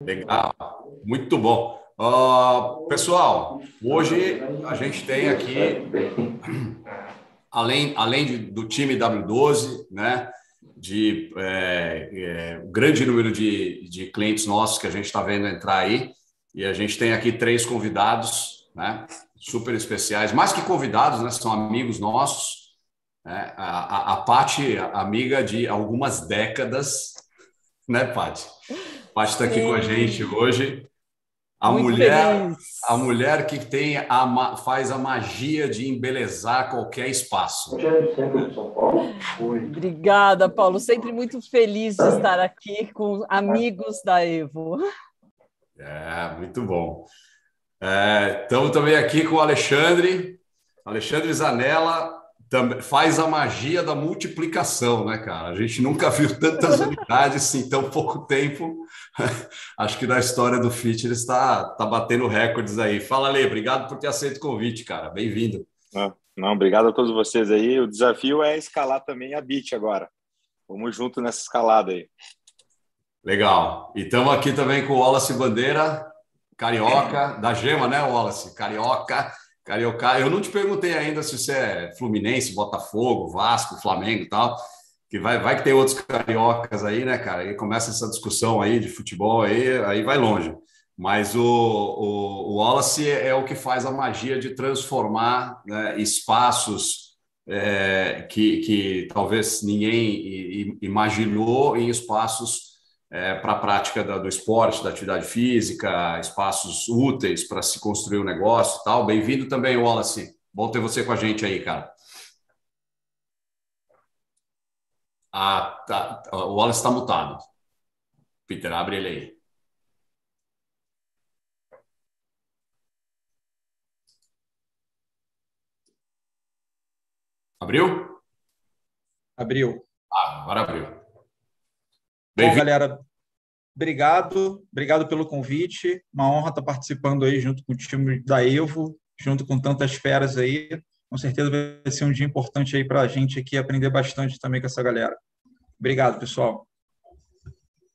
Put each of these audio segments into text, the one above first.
Legal, muito bom. Uh, pessoal, hoje a gente tem aqui, além, além de, do time W12, né, de é, é, grande número de, de clientes nossos que a gente está vendo entrar aí, e a gente tem aqui três convidados, né, super especiais, mais que convidados, né, são amigos nossos. Né, a, a, a Paty, amiga de algumas décadas, né, Paty? Paty está aqui com a gente hoje. A Muito mulher, feliz. a mulher que tem a, faz a magia de embelezar qualquer espaço. Obrigada, Paulo. Sempre muito feliz de estar aqui com amigos da Evo. É, muito bom. É, estamos também aqui com o Alexandre, Alexandre Zanella, faz a magia da multiplicação, né, cara? A gente nunca viu tantas unidades em tão pouco tempo. Acho que na história do Fitness está tá batendo recordes aí. Fala, Lê, obrigado por ter aceito o convite, cara. Bem-vindo. Não, não, obrigado a todos vocês aí. O desafio é escalar também a BIT agora. Vamos junto nessa escalada aí. Legal. E estamos aqui também com o Wallace Bandeira, carioca, da Gema, né, Wallace? Carioca Carioca, eu não te perguntei ainda se você é Fluminense, Botafogo, Vasco, Flamengo e tal, que vai, vai que tem outros cariocas aí, né, cara? E começa essa discussão aí de futebol aí, aí vai longe. Mas o, o, o Wallace é o que faz a magia de transformar né, espaços é, que, que talvez ninguém imaginou em espaços é, para a prática da, do esporte, da atividade física, espaços úteis para se construir um negócio e tal. Bem-vindo também, Wallace. Bom ter você com a gente aí, cara. Ah, tá. O Wallace está mutado. Peter, abre ele aí. Abriu? Abriu. Ah, agora abriu. Bom, galera, obrigado, obrigado pelo convite. Uma honra estar participando aí junto com o time da Evo, junto com tantas feras aí. Com certeza vai ser um dia importante aí para a gente aqui aprender bastante também com essa galera. Obrigado, pessoal.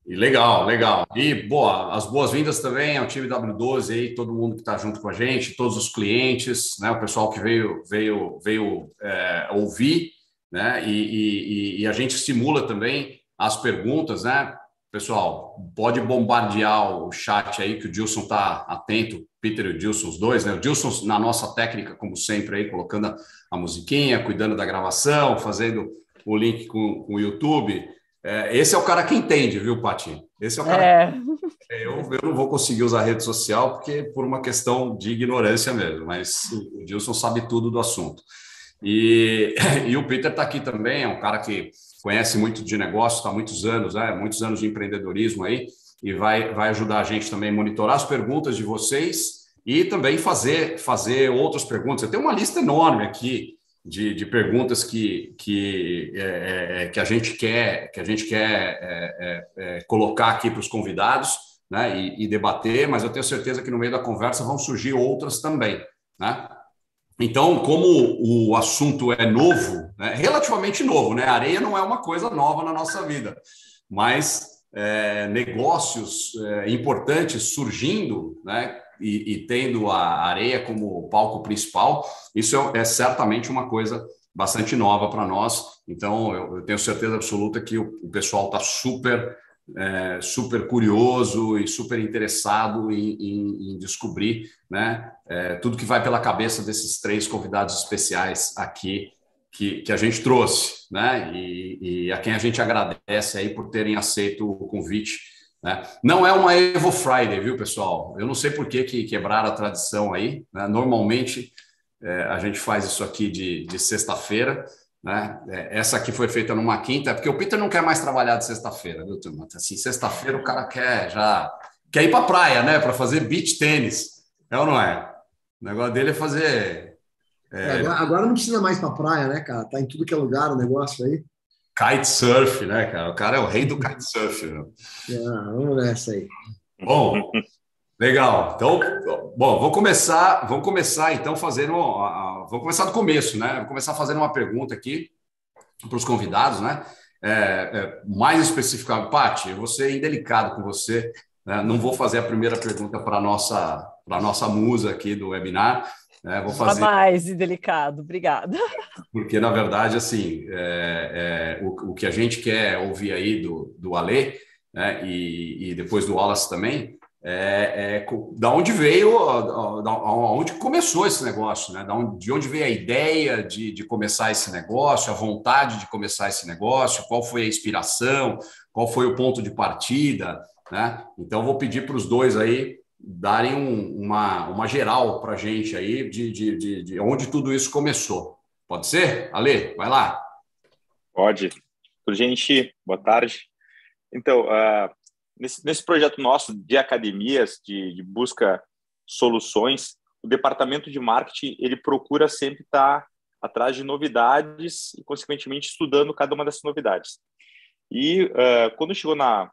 E legal, legal. E boa, as boas-vindas também ao time W12 aí, todo mundo que está junto com a gente, todos os clientes, né, o pessoal que veio veio veio é, ouvir, né, e, e, e a gente estimula também as perguntas, né? Pessoal, pode bombardear o chat aí, que o Dilson está atento, Peter e o Dilson, os dois, né? O Dilson, na nossa técnica, como sempre, aí, colocando a, a musiquinha, cuidando da gravação, fazendo o link com, com o YouTube. É, esse é o cara que entende, viu, Pati? Esse é o cara. É. Que... Eu, eu não vou conseguir usar rede social porque por uma questão de ignorância mesmo, mas o Dilson sabe tudo do assunto. E, e o Peter está aqui também, é um cara que conhece muito de negócio, está há muitos anos, né? muitos anos de empreendedorismo aí, e vai, vai ajudar a gente também a monitorar as perguntas de vocês e também fazer, fazer outras perguntas. Eu tenho uma lista enorme aqui de, de perguntas que, que, é, é, é que a gente quer, que a gente quer é, é, é colocar aqui para os convidados né? E, e debater, mas eu tenho certeza que no meio da conversa vão surgir outras também. Né? Então, como o assunto é novo, né, relativamente novo, né? areia não é uma coisa nova na nossa vida, mas é, negócios é, importantes surgindo, né? E, e, tendo a areia como palco principal, isso é, é certamente uma coisa bastante nova para nós. Então, eu, eu, tenho certeza absoluta que o, o pessoal está super é, super curioso e super interessado em, em, em descobrir né, é, tudo que vai pela cabeça desses três convidados especiais aqui que, que a gente trouxe, né, e, e, a quem a gente agradece aí por terem aceito o convite. Né. Não é uma Evo Friday, viu, pessoal? Eu não sei por que, que quebraram a tradição aí. Né? Normalmente é, a gente faz isso aqui de, de sexta-feira, né? É, essa aqui foi feita numa quinta, é porque o Peter não quer mais trabalhar de sexta-feira, viu, turma? Assim, sexta-feira o cara quer já quer ir para praia, né? Para fazer beach tênis. É ou não é? O negócio dele é fazer. É... Agora, agora, não precisa mais para praia, né, cara? Tá em tudo que é lugar o negócio aí. Kitesurf, né, cara? O cara é o rei do kitesurf. Né? Ah, vamos nessa aí. Bom, legal. Então, bom, vou começar, vamos começar então fazendo vou começar do começo, né? Vou começar fazendo uma pergunta aqui para os convidados, né? É, é, mais especificamente, Paty, eu vou ser indelicado com você Né? Não vou fazer a primeira pergunta para a nossa, nossa musa aqui do webinar. Né? Vou fazer... mais delicado, obrigada. Porque, na verdade, assim, é, é, o, o, que a gente quer ouvir aí do, do Alê, né? e, e depois do Wallace também, é, é, da onde veio, da onde começou esse negócio, né? De onde veio a ideia de, de começar esse negócio, a vontade de começar esse negócio, qual foi a inspiração, qual foi o ponto de partida, né? Então, vou pedir para os dois aí darem um, uma, uma geral para a gente aí de, de, de, de, onde tudo isso começou. Pode ser? Ale, vai lá. Pode. Gente, boa tarde. Então, uh, nesse, nesse projeto nosso de academias, de, de, busca soluções, o departamento de marketing ele procura sempre estar atrás de novidades e, consequentemente, estudando cada uma dessas novidades. E uh, quando chegou na,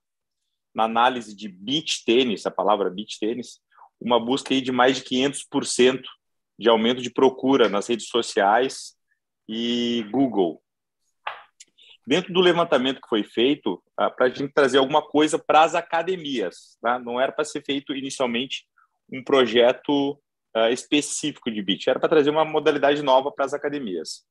na análise de beach tênis, a palavra beach tênis, uma busca aí de mais de 500% de aumento de procura nas redes sociais e Google. Dentro do levantamento que foi feito, ah, para a gente trazer alguma coisa para as academias, tá? não era para ser feito inicialmente um projeto uh, específico de beach, era para trazer uma modalidade nova para as academias.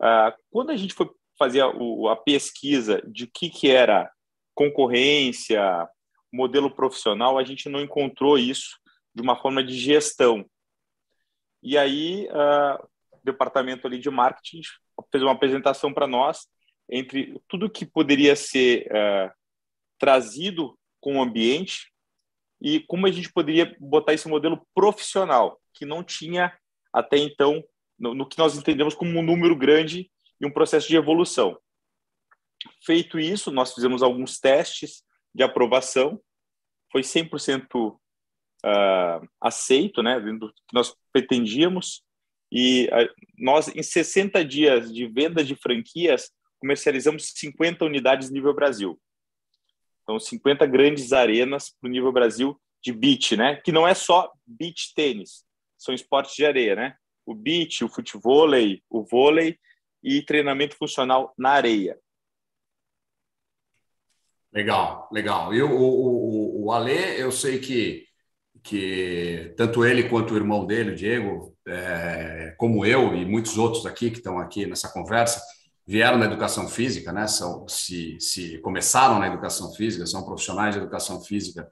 Uh, quando a gente foi fazer a, a pesquisa de que, que era concorrência, modelo profissional, a gente não encontrou isso de uma forma de gestão. E aí, uh, o departamento ali de marketing fez uma apresentação para nós entre tudo que poderia ser uh, trazido com o ambiente e como a gente poderia botar esse modelo profissional, que não tinha até então, no, no que nós entendemos como um número grande e um processo de evolução. Feito isso, nós fizemos alguns testes de aprovação, foi 100% uh, ah, aceito, né, do que nós pretendíamos, e uh, nós, em 60 dias de venda de franquias, comercializamos 50 unidades nível Brasil. Então, 50 grandes arenas para o nível Brasil de beach, né? Que não é só beach tênis, são esportes de areia, né? O beach, o futevôlei, o vôlei e treinamento funcional na areia. Legal, legal. E o, o, o Alê, eu sei que, que tanto ele quanto o irmão dele, o Diego, é, como eu e muitos outros aqui que estão aqui nessa conversa, vieram da educação física, né? São, se, se começaram na educação física, são profissionais de educação física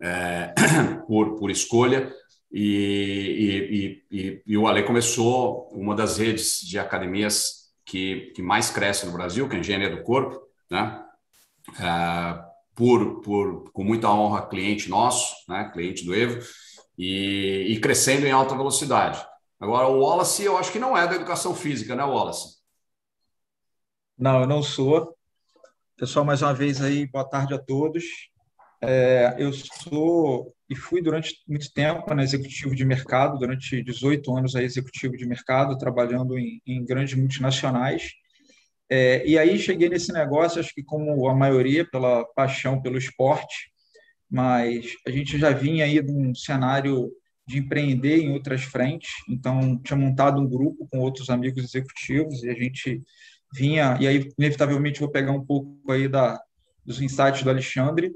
é, por, por escolha. E, e, e, e o Ale começou uma das redes de academias que, que mais cresce no Brasil, que é a Engenharia do Corpo, né? É, por, por, com muita honra, cliente nosso, né, cliente do Evo, e, e, crescendo em alta velocidade. Agora, o Wallace, eu acho que não é da educação física, né, Wallace? Não, eu não sou. Pessoal, mais uma vez aí, boa tarde a todos. É, eu sou e fui durante muito tempo na executivo de mercado, durante 18 anos aí executivo de mercado, trabalhando em, em grandes multinacionais. É, e aí cheguei nesse negócio, acho que como a maioria, pela paixão pelo esporte, mas a gente já vinha aí de um cenário de empreender em outras frentes, então tinha montado um grupo com outros amigos executivos e a gente vinha, e aí inevitavelmente vou pegar um pouco aí da, dos insights do Alexandre,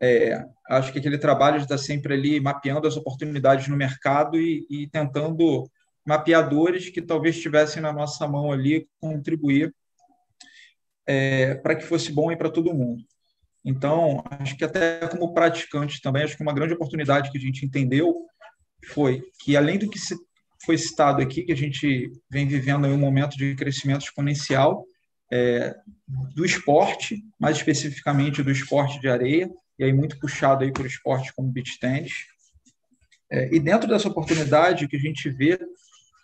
é, acho que aquele trabalho está sempre ali mapeando as oportunidades no mercado e, e tentando mapeadores que talvez estivessem na nossa mão ali contribuir é, para que fosse bom e para todo mundo. Então, acho que até como praticante também, acho que uma grande oportunidade que a gente entendeu foi que, além do que foi citado aqui, que a gente vem vivendo um momento de crescimento exponencial é, do esporte, mais especificamente do esporte de areia, e aí muito puxado aí por esporte como beach tennis. É, e dentro dessa oportunidade, o que a gente vê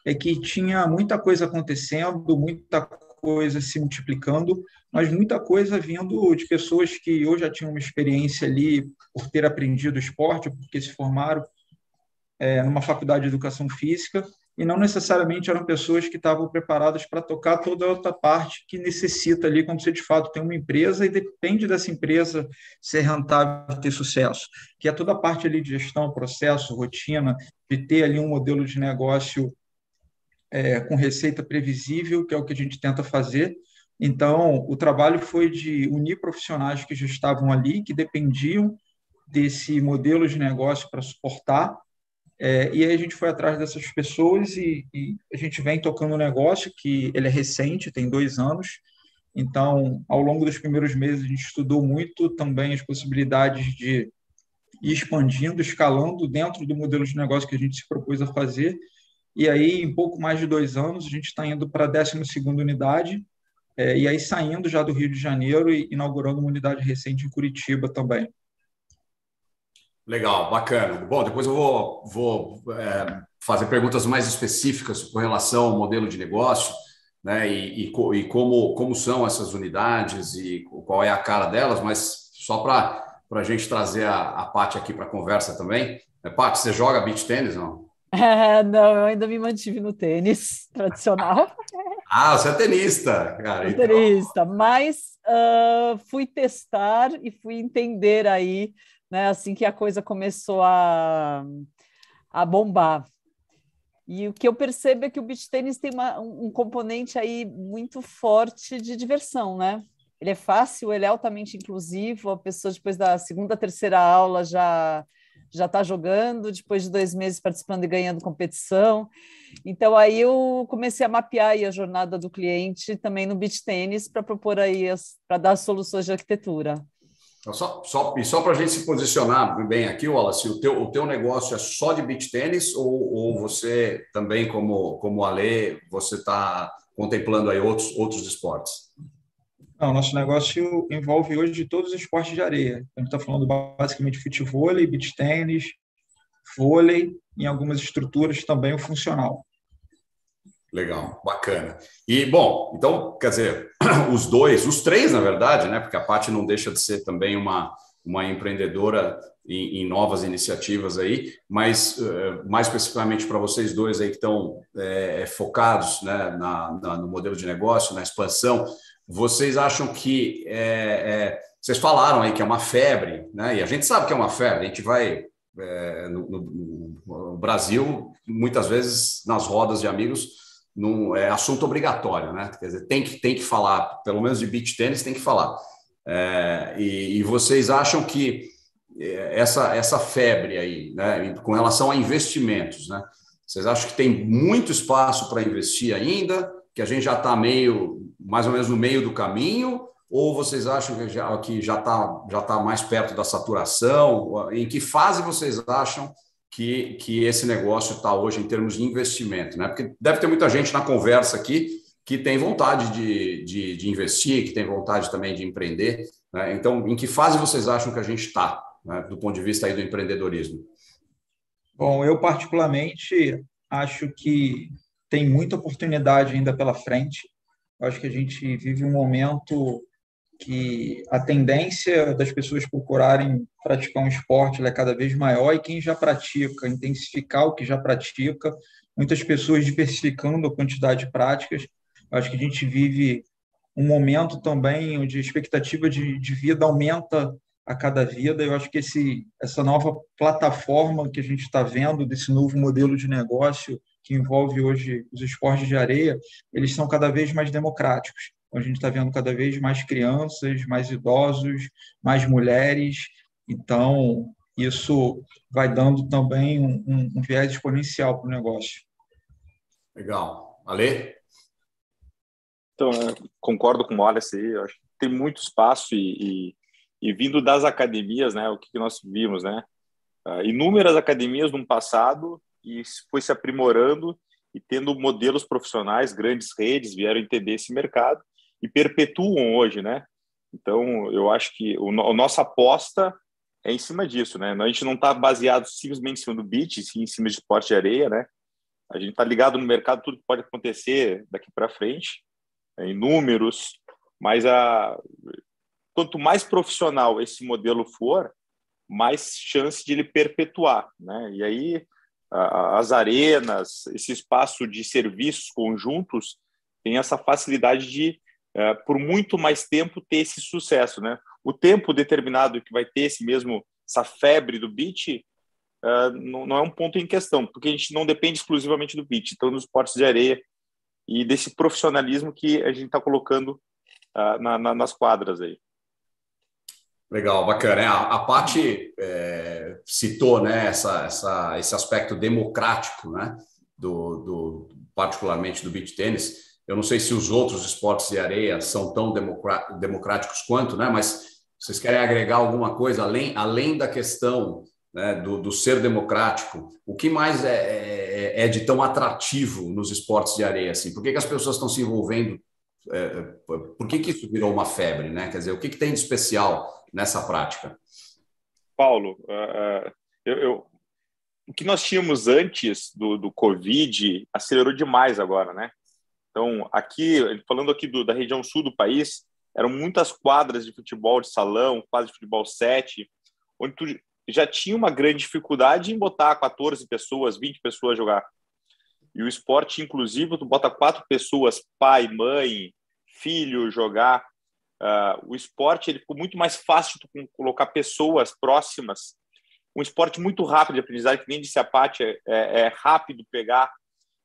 é que tinha muita coisa acontecendo, muita coisa se multiplicando, mas muita coisa vindo de pessoas que ou já tinham uma experiência ali por ter aprendido esporte, porque se formaram é, numa faculdade de educação física, e não necessariamente eram pessoas que estavam preparadas para tocar toda a outra parte que necessita ali quando você de fato tem uma empresa e depende dessa empresa ser rentável ter sucesso, que é toda a parte ali de gestão, processo, rotina, de ter ali um modelo de negócio é, com receita previsível, que é o que a gente tenta fazer. Então, o trabalho foi de unir profissionais que já estavam ali, que dependiam desse modelo de negócio para suportar. É, e aí a gente foi atrás dessas pessoas e, e a gente vem tocando um negócio que ele é recente, tem dois anos. Então, ao longo dos primeiros meses, a gente estudou muito também as possibilidades de ir expandindo, escalando dentro do modelo de negócio que a gente se propôs a fazer. E aí, em pouco mais de dois anos, a gente está indo para a 12 unidade, é, e aí saindo já do Rio de Janeiro e inaugurando uma unidade recente em Curitiba também. Legal, bacana. Bom, depois eu vou, vou é, fazer perguntas mais específicas com relação ao modelo de negócio, né? E, e, e, como, como são essas unidades e qual é a cara delas, mas só para a gente trazer a, a Paty aqui para a conversa também. É, Paty, você joga beach tênis, não? É, não, eu ainda me mantive no tênis tradicional. ah, você é tenista, cara. Então... Tenista, mas uh, fui testar e fui entender aí né, assim que a coisa começou a, a bombar. E o que eu percebo é que o beach tênis tem uma, um componente aí muito forte de diversão, né? Ele é fácil, ele é altamente inclusivo, a pessoa depois da segunda, terceira aula já já está jogando, depois de dois meses participando e ganhando competição. Então aí eu comecei a mapear a jornada do cliente também no beach tênis para propor aí para dar soluções de arquitetura. Então, só, só, e só para a gente se posicionar bem aqui, Wallace, o teu, o teu negócio é só de beach tênis ou, ou você também, como, como Ale, você está contemplando aí outros, outros esportes? Não, nosso negócio envolve hoje todos os esportes de areia. A gente está falando basicamente de futebol, beach tênis, vôlei, em algumas estruturas também o funcional. Legal, bacana. E, bom, então, quer dizer, os dois, os três, na verdade, né? Porque a Paty não deixa de ser também uma, uma empreendedora em, em novas iniciativas aí, mas uh, mais especificamente para vocês dois aí que estão é, focados né, na, na, no modelo de negócio, na expansão, vocês acham que é, é, vocês falaram aí que é uma febre, né? E a gente sabe que é uma febre. A gente vai no, no, no, Brasil muitas vezes nas rodas de amigos não é assunto obrigatório, né? Quer dizer, tem que, tem que falar, pelo menos de beach tênis tem que falar. É, e, e, vocês acham que é, essa, essa febre aí, né, com relação a investimentos, né? Vocês acham que tem muito espaço para investir ainda? Que a gente já está meio, mais ou menos no meio do caminho? Ou vocês acham que já que já está já tá mais perto da saturação? Em que fase vocês acham que, que esse negócio está hoje em termos de investimento, né? Porque deve ter muita gente na conversa aqui que tem vontade de, de, de investir, que tem vontade também de empreender. Né? Então, em que fase vocês acham que a gente está, né? do ponto de vista aí do empreendedorismo? Bom, eu particularmente acho que tem muita oportunidade ainda pela frente. Eu acho que a gente vive um momento que a tendência das pessoas procurarem praticar um esporte é cada vez maior e quem já pratica, intensificar o que já pratica, muitas pessoas diversificando a quantidade de práticas. Eu acho que a gente vive um momento também onde a expectativa de, de vida aumenta a cada vida. Eu acho que esse, essa nova plataforma que a gente está vendo, desse novo modelo de negócio que envolve hoje os esportes de areia, eles são cada vez mais democráticos a gente está vendo cada vez mais crianças, mais idosos, mais mulheres. Então, isso vai dando também um, um, um viés exponencial para o negócio. Legal. Ale? Então, concordo com o Wallace aí. acho que tem muito espaço e, e, e, vindo das academias, né? O que, que nós vimos, né? Uh, inúmeras academias no passado e foi se aprimorando e tendo modelos profissionais, grandes redes vieram entender esse mercado e perpetuam hoje, né? Então, eu acho que o, a nossa aposta é em cima disso, né? A gente não está baseado simplesmente em cima do beat, sim em cima de esporte de areia, né? A gente está ligado no mercado, tudo que pode acontecer daqui para frente, é, em números, mas a, quanto mais profissional esse modelo for, mais chance de ele perpetuar, né? E aí a, as arenas, esse espaço de serviços conjuntos tem essa facilidade de é, por muito mais tempo ter esse sucesso, né? O tempo determinado que vai ter esse mesmo essa febre do beat uh, não, não, é um ponto em questão, porque a gente não depende exclusivamente do beat, então nos esportes de areia e desse profissionalismo que a gente está colocando uh, na, na, nas quadras aí. Legal, bacana. É, a, a Paty é, citou né, essa, essa, esse aspecto democrático, né, do, do, particularmente do beach tênis. Eu não sei se os outros esportes de areia são tão democráticos quanto, né, mas vocês querem agregar alguma coisa além, além da questão né, do, do, ser democrático? O que mais é, é, é, de tão atrativo nos esportes de areia? Assim? Por que, que as pessoas estão se envolvendo? É, por que, que isso virou uma febre? Né? Quer dizer, o que, que tem de especial nessa prática? Paulo, uh, eu, eu, o que nós tínhamos antes do, do Covid acelerou demais agora, né? Então, aqui, falando aqui do, da região sul do país, eram muitas quadras de futebol de salão, quadras de futebol 7, onde tu já tinha uma grande dificuldade em botar 14 pessoas, 20 pessoas jogar. E o esporte inclusivo, tu bota quatro pessoas, pai, mãe, filho, jogar. Uh, o esporte ele ficou muito mais fácil de colocar pessoas próximas. Um esporte muito rápido de aprendizagem, que nem disse a é, é, é rápido pegar,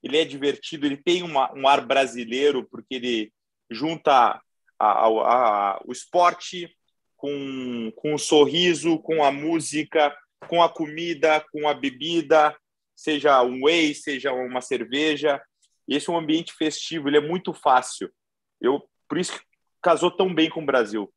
ele é divertido, ele tem uma, um ar brasileiro, porque ele junta a, a, a, o esporte com, com o sorriso, com a música, com a comida, com a bebida, seja um whey, seja uma cerveja. E esse é um ambiente festivo, ele é muito fácil. Eu, por isso que casou tão bem com o Brasil.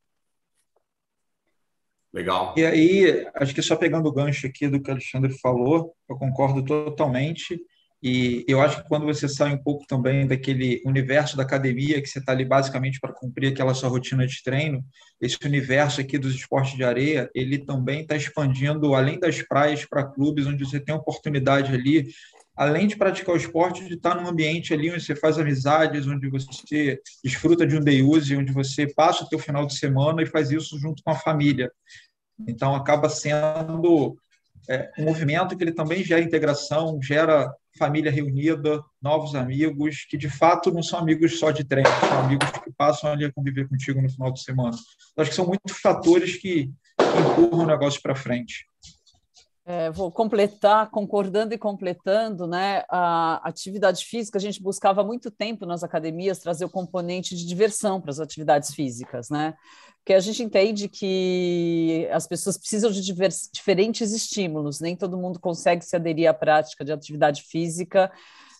Legal. E aí, acho que só pegando o gancho aqui do que o Alexandre falou, eu concordo totalmente. E eu acho que quando você sai um pouco também daquele universo da academia, que você está ali basicamente para cumprir aquela sua rotina de treino, esse universo aqui dos esportes de areia, ele também está expandindo além das praias para clubes, onde você tem oportunidade ali além de praticar o esporte, de estar num ambiente ali onde você faz amizades, onde você desfruta de um day use, onde você passa o teu final de semana e faz isso junto com a família. Então, acaba sendo é, um movimento que ele também gera integração, gera família reunida, novos amigos, que de fato não são amigos só de treino, são amigos que passam ali a conviver contigo no final de semana. Eu acho que são muitos fatores que, empurram o negócio para frente. É, vou completar, concordando e completando, né? A atividade física, a gente buscava muito tempo nas academias trazer o componente de diversão para as atividades físicas, né? Porque a gente entende que as pessoas precisam de diferentes estímulos, nem todo mundo consegue se aderir à prática de atividade física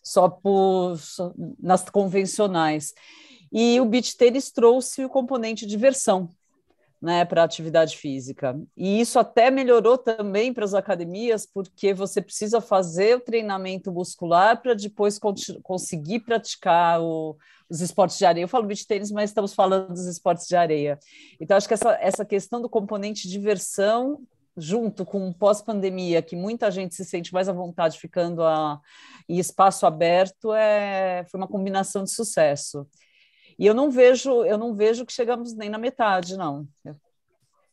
só por só, nas convencionais. E o beach tênis trouxe o componente diversão, né, para atividade física. E isso até melhorou também para as academias, porque você precisa fazer o treinamento muscular para depois conseguir praticar o, os esportes de areia. Eu falo beach tênis, mas estamos falando dos esportes de areia. Então, acho que essa, essa questão do componente diversão junto com pós-pandemia, que muita gente se sente mais à vontade ficando a, em espaço aberto, é, foi uma combinação de sucesso. E eu não vejo, eu não vejo que chegamos nem na metade, não.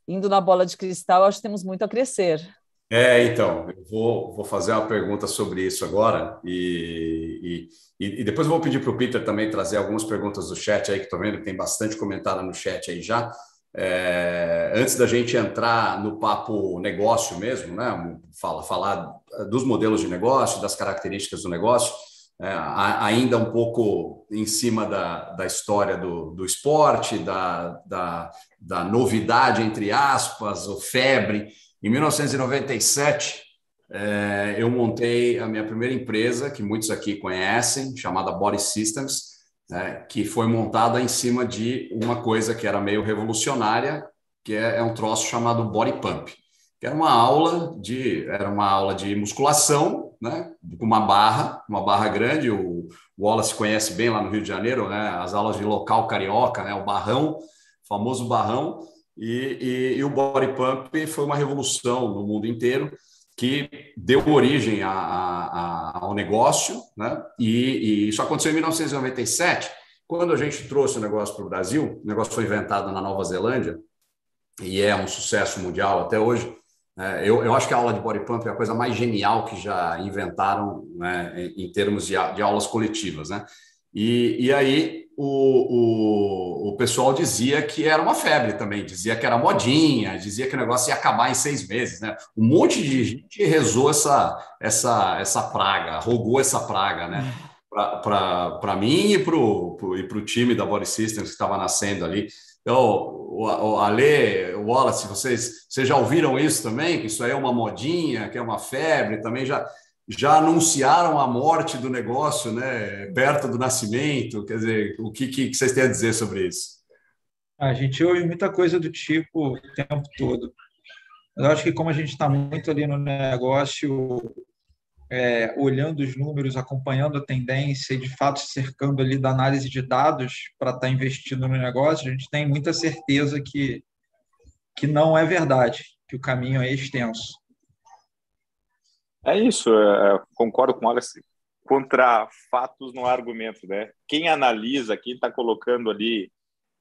Indo na bola de cristal, acho que temos muito a crescer. É, então, eu vou, vou fazer uma pergunta sobre isso agora e, e, e depois vou pedir para o Peter também trazer algumas perguntas do chat aí, que estou vendo que tem bastante comentário no chat aí já. É, antes da gente entrar no papo negócio mesmo, né? Fala, falar dos modelos de negócio, das características do negócio, é, ainda um pouco em cima da, da história do, do esporte, da, da, da novidade, entre aspas, o febre. Em 1997, é, eu montei a minha primeira empresa, que muitos aqui conhecem, chamada Body Systems, né, que foi montada em cima de uma coisa que era meio revolucionária, que é, é um troço chamado Body Pump que era uma aula de era uma aula de musculação, né, com uma barra, uma barra grande. O, Wallace conhece bem lá no Rio de Janeiro, né, as aulas de local carioca, né, o barrão, famoso barrão. E, e, e, o body pump foi uma revolução no mundo inteiro que deu origem a, a, ao negócio, né? E, e, isso aconteceu em 1997, quando a gente trouxe o negócio para o Brasil. O negócio foi inventado na Nova Zelândia e é um sucesso mundial até hoje. É, eu, eu, acho que a aula de body pump é a coisa mais genial que já inventaram né, em, termos de, de, aulas coletivas. Né? E, e aí o, o, o, pessoal dizia que era uma febre também, dizia que era modinha, dizia que o negócio ia acabar em seis meses. Né? Um monte de gente rezou essa, essa, essa praga, rogou essa praga né? para mim e para o time da Body Systems que estava nascendo ali Então, o Ale, o Wallace, vocês, vocês já ouviram isso também? Que isso aí é uma modinha, que é uma febre, também já, já anunciaram a morte do negócio, né? Perto do nascimento. Quer dizer, o que, que vocês têm a dizer sobre isso? A gente ouve muita coisa do tipo o tempo todo. Eu acho que como a gente está muito ali no negócio, é, olhando os números, acompanhando a tendência e, de fato, cercando ali da análise de dados para estar tá investindo no negócio, a gente tem muita certeza que, que não é verdade, que o caminho é extenso. É isso, é, concordo com o Alex. Contra fatos no argumento, né? Quem analisa, quem está colocando ali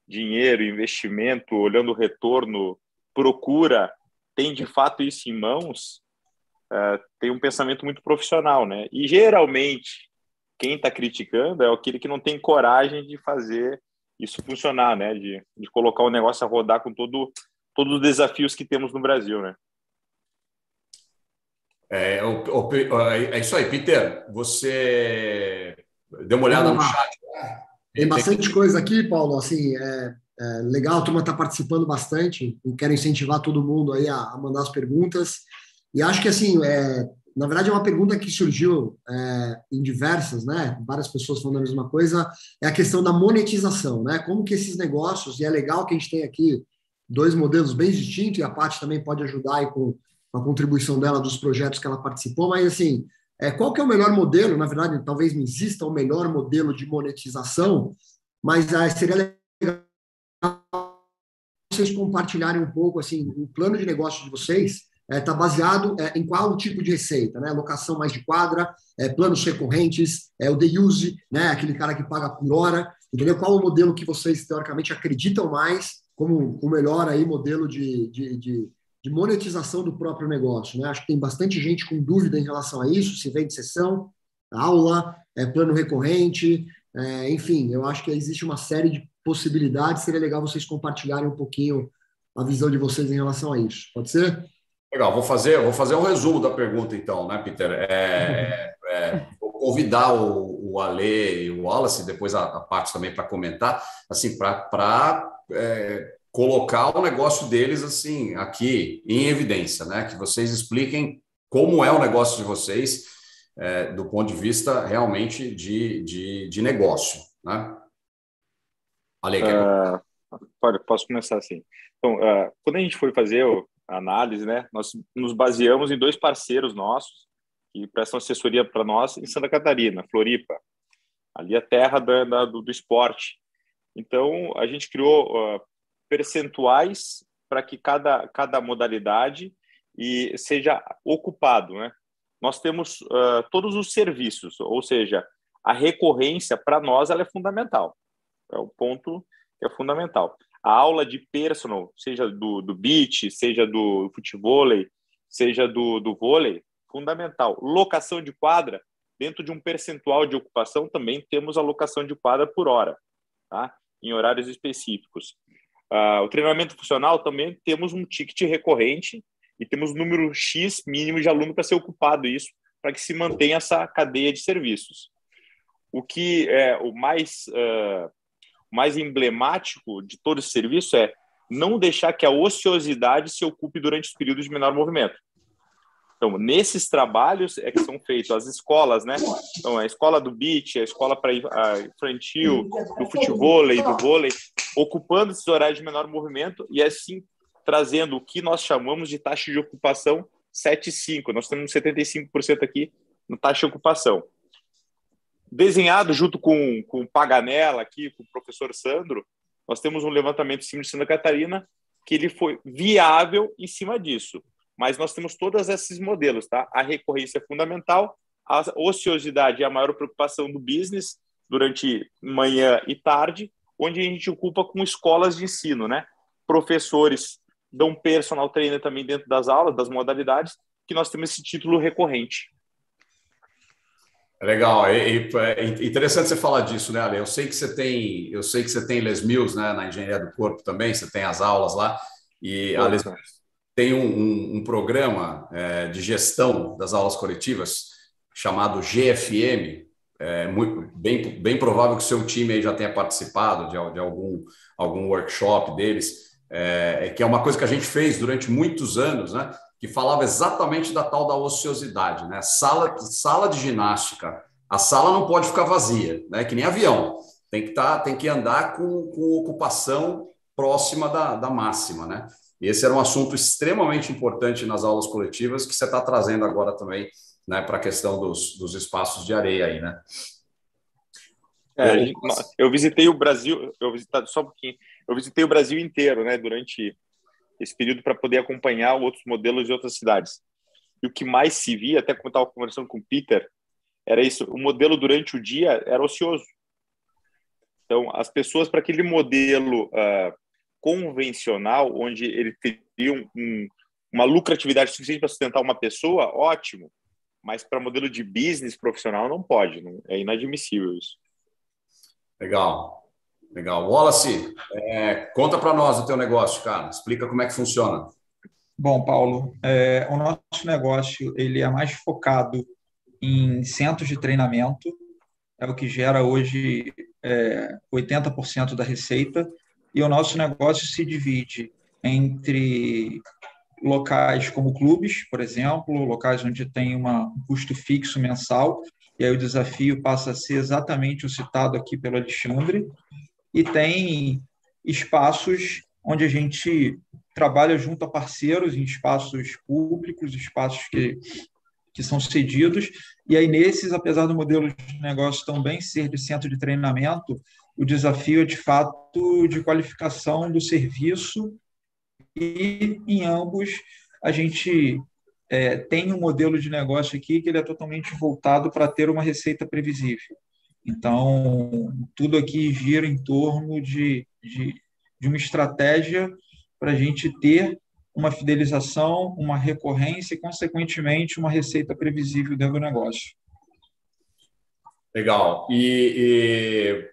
dinheiro, investimento, olhando o retorno, procura, tem de fato isso em mãos, uh, tem um pensamento muito profissional, né? E geralmente quem está criticando é aquele que não tem coragem de fazer isso funcionar, né? De, de colocar o negócio a rodar com todo, todos os desafios que temos no Brasil, né? É, o, o, é isso aí, Peter. Você deu uma olhada no chat. Tem bastante coisa aqui, Paulo. Assim, é, é legal, a turma está participando bastante. E quero incentivar todo mundo aí a, a mandar as perguntas. E acho que, assim, é, na verdade, é uma pergunta que surgiu é, em diversas, né? Várias pessoas falando a mesma coisa, é a questão da monetização, né? Como que esses negócios, e é legal que a gente tem aqui dois modelos bem distintos, e a Paty também pode ajudar aí com a contribuição dela dos projetos que ela participou, mas assim, é, qual que é o melhor modelo? Na verdade, talvez não exista o melhor modelo de monetização, mas é, seria legal vocês compartilharem um pouco assim o plano de negócio de vocês está é, baseado é, em qual tipo de receita, né? Locação mais de quadra, é, planos recorrentes, é, o day use, né? Aquele cara que paga por hora, entendeu? Qual o modelo que vocês teoricamente acreditam mais como o melhor aí modelo de, de, de, de monetização do próprio negócio, né? Acho que tem bastante gente com dúvida em relação a isso, se vende sessão, aula, é, plano recorrente, é, enfim, eu acho que existe uma série de possibilidades. Seria legal vocês compartilharem um pouquinho a visão de vocês em relação a isso. Pode ser? Legal, vou fazer, vou fazer um resumo da pergunta, então, né, Peter? É, é, vou convidar o, o Ale e o Wallace, depois a, a parte também para comentar, assim, para é, colocar o negócio deles assim aqui em evidência, né? Que vocês expliquem como é o negócio de vocês é, do ponto de vista realmente de, de, de negócio, né? Ale, uh, pode, posso começar assim. Então, uh, quando a gente foi fazer análise, né? Nós nos baseamos em dois parceiros nossos que prestam assessoria para nós em Santa Catarina, Floripa, ali a terra da, da, do, do, esporte. Então a gente criou uh, percentuais para que cada cada modalidade e seja ocupado, né? Nós temos uh, todos os serviços, ou seja, a recorrência para nós ela é fundamental. É o ponto que é fundamental a aula de personal, seja do, do beach, seja do futebol, seja do, do vôlei, fundamental. Locação de quadra, dentro de um percentual de ocupação, também temos a locação de quadra por hora, tá? em horários específicos. Uh, o treinamento funcional também temos um ticket recorrente e temos um número X mínimo de aluno para ser ocupado isso, para que se mantenha essa cadeia de serviços. O que é o mais uh, mais emblemático de todo esse serviço é não deixar que a ociosidade se ocupe durante os períodos de menor movimento. Então, nesses trabalhos é que são feitos as escolas, né? Então, a escola do beach, a escola para infantil, do futebol e do vôlei, ocupando esses horários de menor movimento e assim trazendo o que nós chamamos de taxa de ocupação 7,5. Nós temos 75% aqui no taxa de ocupação desenhado junto com, com o Paganella aqui, com o professor Sandro, nós temos um levantamento em cima de Santa Catarina que ele foi viável em cima disso. Mas nós temos todos esses modelos, tá? A recorrência é fundamental, a ociosidade é a maior preocupação do business durante manhã e tarde, onde a gente ocupa com escolas de ensino, né? Professores dão personal trainer também dentro das aulas, das modalidades, que nós temos esse título recorrente. Legal, é, interessante você falar disso, né, Ale? Eu sei que você tem, eu sei que você tem Les Mills, né, na engenharia do corpo também. Você tem as aulas lá e a Les Mills tem um, um, um programa é, de gestão das aulas coletivas chamado GFM, é muito, bem, bem provável que o seu time aí já tenha participado de, de algum, algum workshop deles, é, que é uma coisa que a gente fez durante muitos anos, né? Que falava exatamente da tal da ociosidade, né? Sala, sala de ginástica, a sala não pode ficar vazia, né? Que nem avião, tem que tá, tem que andar com, com ocupação próxima da, da máxima, né? E esse era um assunto extremamente importante nas aulas coletivas que você está trazendo agora também, né? Para a questão dos, dos espaços de areia aí, né? É, eu visitei o Brasil, eu visitei só um pouquinho, eu visitei o Brasil inteiro, né, durante esse período para poder acompanhar outros modelos de outras cidades. E o que mais se via, até quando estava conversando com o Peter, era isso: o modelo durante o dia era ocioso. Então, as pessoas para aquele modelo uh, convencional, onde ele teria um, uma lucratividade suficiente para sustentar uma pessoa, ótimo. Mas para modelo de business profissional não pode, não, é inadmissível isso. Legal, legal. Wallace, é, conta para nós o teu negócio, cara. Explica como é que funciona. Bom, Paulo, é, o nosso negócio ele é mais focado em centros de treinamento, é o que gera hoje é, 80% da receita, e o nosso negócio se divide entre locais como clubes, por exemplo, locais onde tem uma, um custo fixo mensal, e aí o desafio passa a ser exatamente o citado aqui pelo Alexandre, e tem espaços onde a gente trabalha junto a parceiros em espaços públicos, espaços que, que são cedidos, e aí nesses, apesar do modelo de negócio também ser de centro de treinamento, o desafio é de fato de qualificação do serviço e em ambos a gente é, tem um modelo de negócio aqui que ele é totalmente voltado para ter uma receita previsível. Então, tudo aqui gira em torno de, de, de uma estratégia para a gente ter uma fidelização, uma recorrência e, consequentemente, uma receita previsível dentro do negócio. Legal. E, e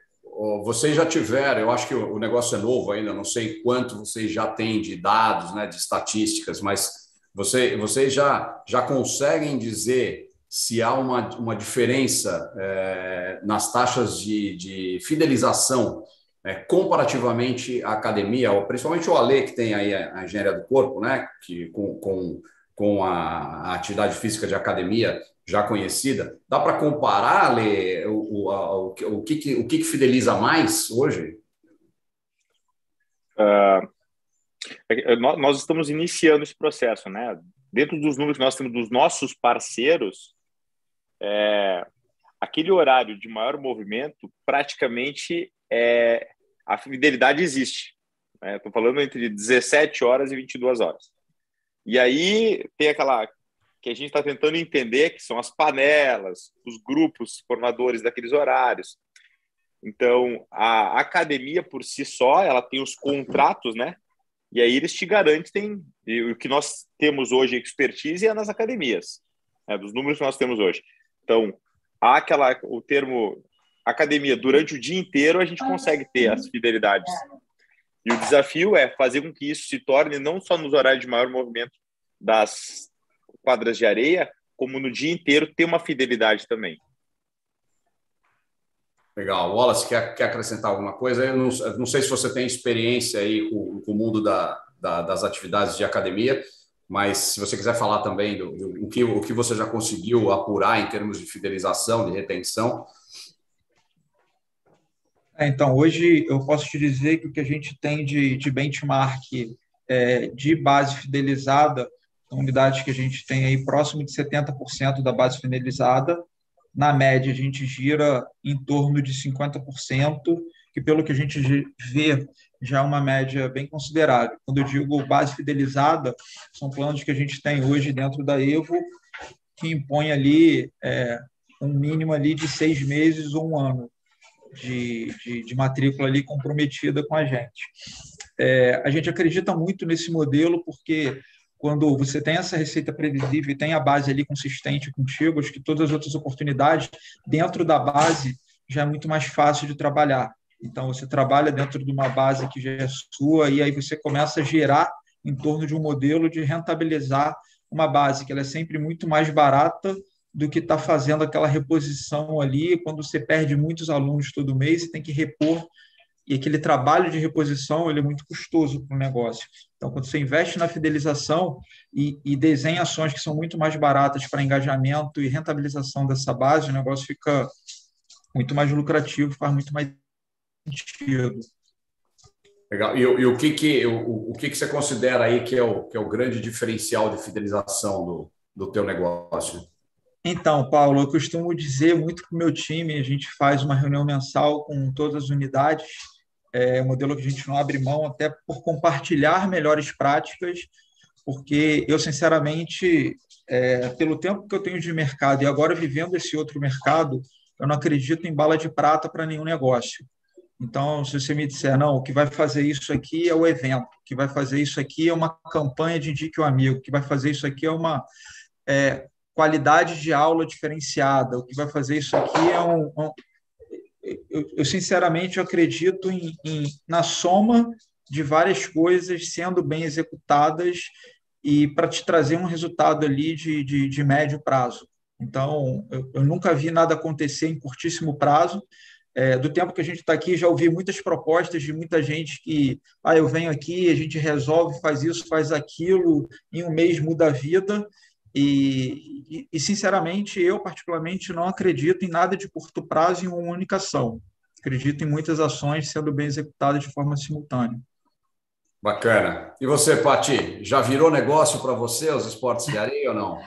vocês já tiveram, eu acho que o negócio é novo ainda, não sei quanto vocês já têm de dados, né, de estatísticas, mas você, vocês já, já conseguem dizer se há uma, uma diferença é, nas taxas de, de fidelização é, comparativamente à academia, ou principalmente o Ale, que tem aí a, a engenharia do corpo, né, que, com, com, com a, a atividade física de academia já conhecida, dá para comparar, Ale, o, o, o, o, que, o que fideliza mais hoje? Uh, nós estamos iniciando esse processo, né? Dentro dos números que nós temos dos nossos parceiros, é, aquele horário de maior movimento, praticamente é, a fidelidade existe. Estou né? falando entre 17 horas e 22 horas. E aí tem aquela que a gente está tentando entender, que são as panelas, os grupos formadores daqueles horários. Então, a academia por si só, ela tem os contratos, né? E aí eles te garantem o que nós temos hoje expertise é nas academias, né, dos números que nós temos hoje. Então, há aquela o termo academia durante o dia inteiro a gente consegue ter as fidelidades. E o desafio é fazer com que isso se torne não só nos horários de maior movimento das quadras de areia, como no dia inteiro ter uma fidelidade também. Legal. Wallace, quer, quer acrescentar alguma coisa? Eu não, não sei se você tem experiência aí com, com o mundo da, da, das atividades de academia, mas se você quiser falar também do, do, do que, o que você já conseguiu apurar em termos de fidelização, de retenção. É, então, hoje eu posso te dizer que o que a gente tem de, de benchmark é, de base fidelizada, unidades que a gente tem aí próximo de 70% da base fidelizada, na média, a gente gira em torno de 50%, que pelo que a gente vê, já é uma média bem considerável. Quando eu digo base fidelizada, são planos que a gente tem hoje dentro da Evo, que impõe ali é, um mínimo ali de seis meses ou um ano de, de, de matrícula ali comprometida com a gente. É, a gente acredita muito nesse modelo porque quando você tem essa receita previsível e tem a base ali consistente contigo, acho que todas as outras oportunidades dentro da base já é muito mais fácil de trabalhar. Então, você trabalha dentro de uma base que já é sua e aí você começa a gerar em torno de um modelo de rentabilizar uma base que ela é sempre muito mais barata do que estar tá fazendo aquela reposição ali, quando você perde muitos alunos todo mês e tem que repor, e aquele trabalho de reposição ele é muito custoso para o negócio. Então, quando você investe na fidelização e, e desenha ações que são muito mais baratas para engajamento e rentabilização dessa base, o negócio fica muito mais lucrativo, faz muito mais sentido. Legal. E, e, o que que o, o que que você considera aí que é o, que é o grande diferencial de fidelização do, do teu negócio? Então, Paulo, eu costumo dizer muito para o meu time, a gente faz uma reunião mensal com todas as unidades, é um modelo que a gente não abre mão até por compartilhar melhores práticas, porque eu, sinceramente, é, pelo tempo que eu tenho de mercado e agora vivendo esse outro mercado, eu não acredito em bala de prata para nenhum negócio. Então, se você me disser, não, o que vai fazer isso aqui é o evento, o que vai fazer isso aqui é uma campanha de indique o amigo, o que vai fazer isso aqui é uma é, qualidade de aula diferenciada, o que vai fazer isso aqui é um. um eu, eu, sinceramente acredito em, em, na soma de várias coisas sendo bem executadas e para te trazer um resultado ali de, de, de médio prazo. Então, eu, eu, nunca vi nada acontecer em curtíssimo prazo. É, do tempo que a gente está aqui, já ouvi muitas propostas de muita gente que, ah, eu venho aqui, a gente resolve, faz isso, faz aquilo, em um mês muda a vida. E, e, e, sinceramente, eu particularmente não acredito em nada de curto prazo em uma única ação. Acredito em muitas ações sendo bem executadas de forma simultânea. Bacana. E você, Pati, já virou negócio para você os esportes de areia ou não?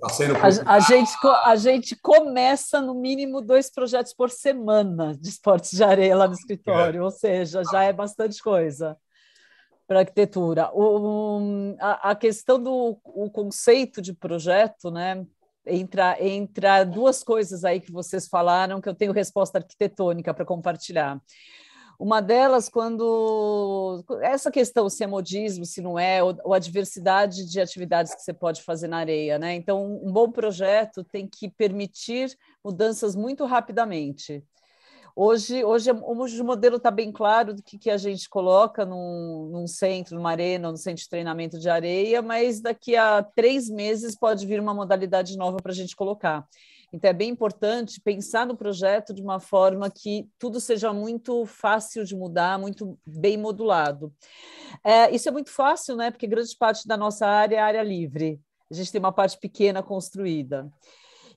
Tá sendo a, a, gente, a gente começa no mínimo dois projetos por semana de esportes de areia lá no escritório, é. ou seja, já é bastante coisa para arquitetura. O, a, a, questão do o conceito de projeto, né? Entra, entra duas coisas aí que vocês falaram que eu tenho resposta arquitetônica para compartilhar. Uma delas, quando essa questão se é modismo, se não é, ou, ou, a diversidade de atividades que você pode fazer na areia, né? Então, um bom projeto tem que permitir mudanças muito rapidamente. Hoje, hoje, hoje o modelo está bem claro do que, que a gente coloca num, num centro, numa arena, no centro de treinamento de areia, mas daqui a três meses pode vir uma modalidade nova para a gente colocar. Então, é bem importante pensar no projeto de uma forma que tudo seja muito fácil de mudar, muito bem modulado. É, isso é muito fácil, né? Porque grande parte da nossa área é área livre. A gente tem uma parte pequena construída.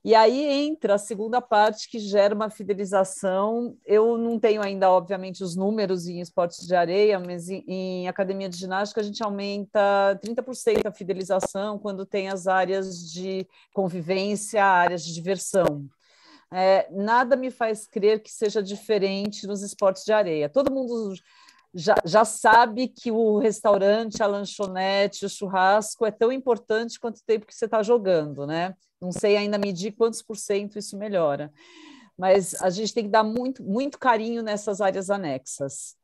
E aí entra a segunda parte que gera uma fidelização. Eu não tenho ainda, obviamente, os números em esportes de areia, mas em, em academia de ginástica a gente aumenta 30% a fidelização quando tem as áreas de convivência, áreas de diversão. É, nada me faz crer que seja diferente nos esportes de areia. Todo mundo já, já sabe que o restaurante, a lanchonete, o churrasco é tão importante quanto o tempo que você está jogando, né? Não sei ainda medir quantos por cento isso melhora. Mas a gente tem que dar muito, muito carinho nessas áreas anexas.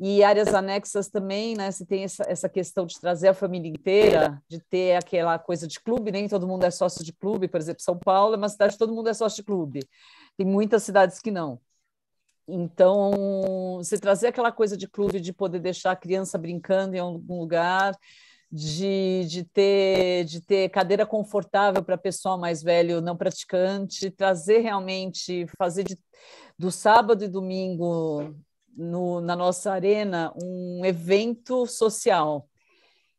E áreas anexas também, né? Você tem essa, essa questão de trazer a família inteira, de ter aquela coisa de clube, nem todo mundo é sócio de clube, por exemplo, São Paulo é uma cidade todo mundo é sócio de clube. Tem muitas cidades que não. Então, você trazer aquela coisa de clube, de poder deixar a criança brincando em algum lugar, de, de, ter, de ter cadeira confortável para pessoal mais velho não praticante, trazer realmente, fazer de, do sábado e domingo no, na nossa arena um evento social.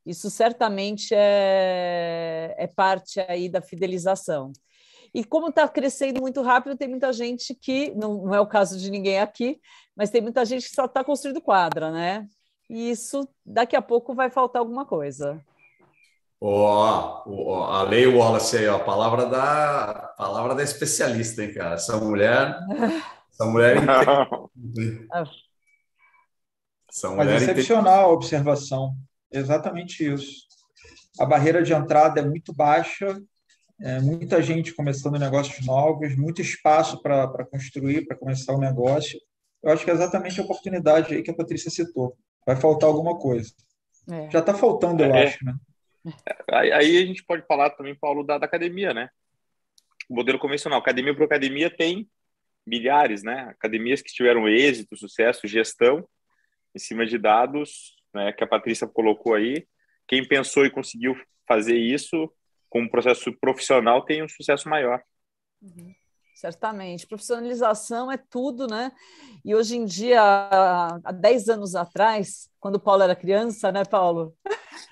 Isso certamente é, é parte aí da fidelização. E como está crescendo muito rápido, tem muita gente que, não, não, é o caso de ninguém aqui, mas tem muita gente que só está construindo quadra, né? E isso, daqui a pouco, vai faltar alguma coisa. Ó, oh, a Lei Wallace aí, ó, a palavra da, palavra da especialista, hein, cara? Essa mulher, essa mulher essa mulher Mas excepcional a observação, exatamente isso. A barreira de entrada é muito baixa é, muita gente começando negócios novos, muito espaço para construir, para começar o um negócio. Eu acho que é exatamente a oportunidade aí que a Patrícia citou. Vai faltar alguma coisa. É. Já está faltando, eu é. acho, né? Aí a gente pode falar também, Paulo, da, da academia, né? O modelo convencional, academia por academia tem milhares, né? Academias que tiveram êxito, sucesso, gestão em cima de dados, né? Que a Patrícia colocou aí. Quem pensou e conseguiu fazer isso como processo profissional, tenha um sucesso maior. Uhum. Certamente. Profissionalização é tudo, né? E hoje em dia, há 10 anos atrás, quando o Paulo era criança, né, Paulo?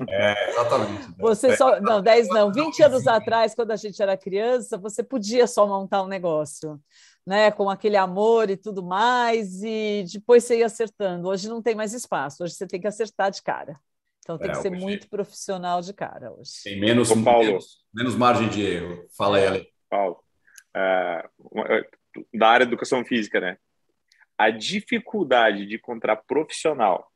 É, exatamente. Você só. Não, 10 não, 20 anos atrás, quando a gente era criança, você podia só montar um negócio, né? Com aquele amor e tudo mais, e depois você ia acertando. Hoje não tem mais espaço, hoje você tem que acertar de cara. Então tem é, que ser muito profissional de cara hoje. Tem menos, Paulo, menos, menos margem de erro. Fala aí, Ale. Paulo uh, da área de educação física, né? A dificuldade de encontrar profissional,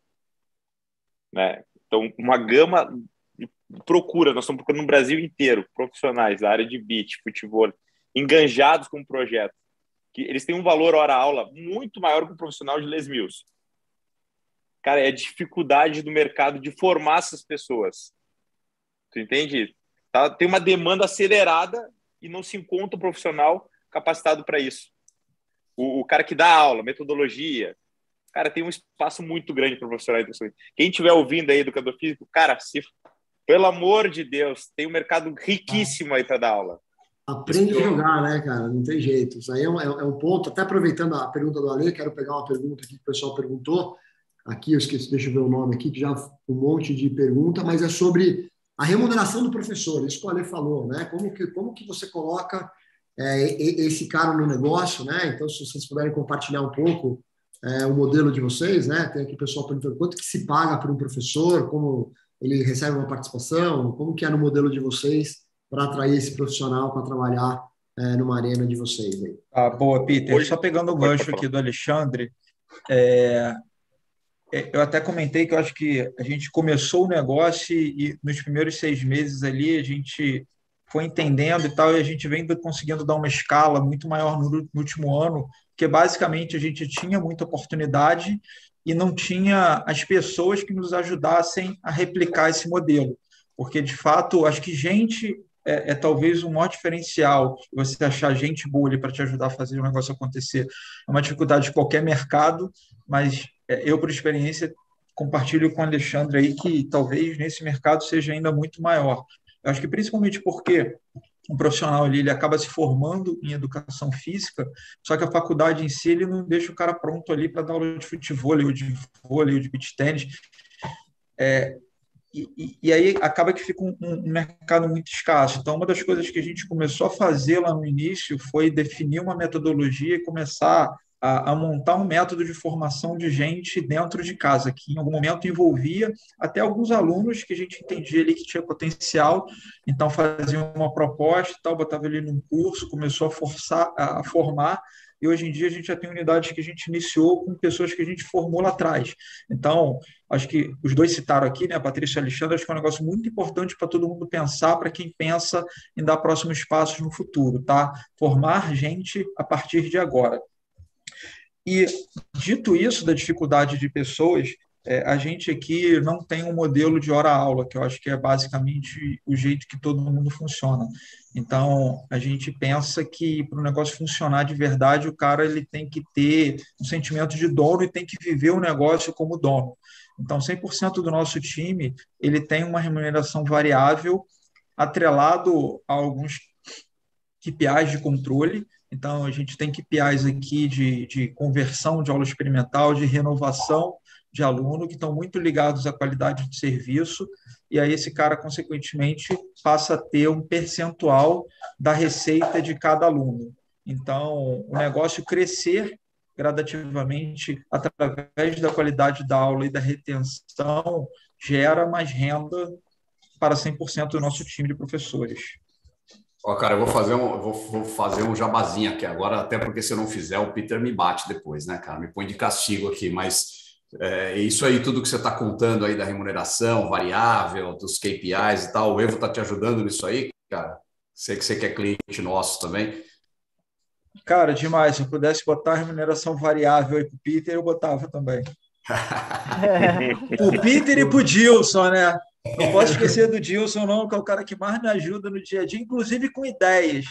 né? Então, uma gama de procura, nós estamos procurando no Brasil inteiro profissionais da área de beach, futebol, enganjados com o projeto, que eles têm um valor hora-aula muito maior que um profissional de Les Mills. Cara, é a dificuldade do mercado de formar essas pessoas. Tu entende? Tá, tem uma demanda acelerada e não se encontra um profissional capacitado para isso. O, o, cara que dá aula, metodologia, cara, tem um espaço muito grande para profissional de educação. Quem estiver ouvindo aí, educador físico, cara, se, pelo amor de Deus, tem um mercado riquíssimo aí para dar aula. Aprende a jogar, né, cara? Não tem jeito. Isso aí é um, é um ponto. Até aproveitando a pergunta do Ale, quero pegar uma pergunta aqui que o pessoal perguntou. Aqui, eu esqueci, deixa eu ver o nome aqui, que já um monte de pergunta, mas é sobre a remuneração do professor, isso que o Ale falou, né? Como que, como que você coloca é, esse cara no negócio, né? Então, se vocês puderem compartilhar um pouco é, o modelo de vocês, né? Tem aqui o pessoal perguntando quanto que se paga para um professor, como ele recebe uma participação, como que é no modelo de vocês para atrair esse profissional para trabalhar é, numa arena de vocês aí. Ah, boa, Peter. Hoje, Só pegando o gancho aqui do Alexandre, é, é, eu até comentei que eu acho que a gente começou o negócio e, nos primeiros seis meses ali a gente foi entendendo e tal, e a gente vem conseguindo dar uma escala muito maior no, no último ano, porque basicamente a gente tinha muita oportunidade e não tinha as pessoas que nos ajudassem a replicar esse modelo. Porque, de fato, acho que gente é, é, talvez o maior diferencial você achar gente boa para te ajudar a fazer o negócio acontecer. É uma dificuldade de qualquer mercado, mas é, eu, por experiência, compartilho com o Alexandre aí que talvez nesse mercado seja ainda muito maior. Eu acho que principalmente porque um profissional ali ele acaba se formando em educação física, só que a faculdade em si ele não deixa o cara pronto ali para dar aula de futebol, ou de vôlei, ou de beach tênis. É, e, e, aí acaba que fica um, um, mercado muito escasso. Então, uma das coisas que a gente começou a fazer lá no início foi definir uma metodologia e começar a, a, montar um método de formação de gente dentro de casa, que em algum momento envolvia até alguns alunos que a gente entendia ali que tinha potencial, então fazia uma proposta tal, botava ele num curso, começou a forçar a formar, e hoje em dia a gente já tem unidades que a gente iniciou com pessoas que a gente formou lá atrás. Então, acho que os dois citaram aqui, né, a Patrícia e a Alexandre, acho que é um negócio muito importante para todo mundo pensar, para quem pensa em dar próximos passos no futuro, tá? Formar gente a partir de agora. E, dito isso, da dificuldade de pessoas, é, a gente aqui não tem um modelo de hora-aula, que eu acho que é basicamente o jeito que todo mundo funciona. Então, a gente pensa que para o negócio funcionar de verdade, o cara ele tem que ter um sentimento de dono e tem que viver o negócio como dono. Então, 100% do nosso time ele tem uma remuneração variável atrelado a alguns KPIs de controle, então, a gente tem KPIs aqui de, de conversão de aula experimental, de renovação de aluno, que estão muito ligados à qualidade de serviço, e aí esse cara, consequentemente, passa a ter um percentual da receita de cada aluno. Então, o negócio crescer gradativamente através da qualidade da aula e da retenção gera mais renda para 100% do nosso time de professores. Ó, cara, eu vou fazer um, vou, vou, fazer um jabazinho aqui agora, até porque se eu não fizer, o Peter me bate depois, né, cara? Me põe de castigo aqui, mas é, isso aí, tudo que você está contando aí da remuneração variável, dos KPIs e tal, o Evo está te ajudando nisso aí, cara? Sei que você quer cliente nosso também. Cara, demais. Se eu pudesse botar remuneração variável aí para o Peter, eu botava também. o Peter e para o Dilson, né? Não posso esquecer do Dilson, não, que é o cara que mais me ajuda no dia a dia, inclusive com ideias.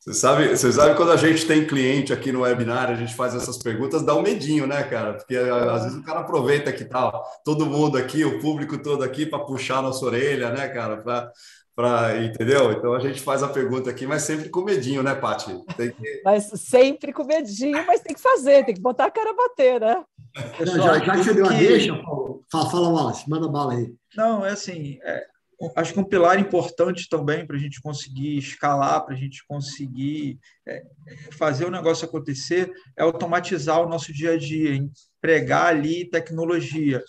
Você sabe, você sabe quando a gente tem cliente aqui no webinar, a gente faz essas perguntas, dá um medinho, né, cara? Porque às vezes o cara aproveita que tá todo mundo aqui, o público todo aqui, para puxar a nossa orelha, né, cara? Pra, entendeu? Então a gente faz a pergunta aqui, mas sempre com medinho, né, Paty? Que... Mas sempre com medinho, mas tem que fazer, tem que botar a cara a bater, né? já, já que você deu a deixa, Paulo, fala, fala, Wallace, manda bala aí. Não, é assim, é, acho que um pilar importante também para a gente conseguir escalar, para a gente conseguir é, fazer o negócio acontecer, é automatizar o nosso dia a dia, empregar ali tecnologia.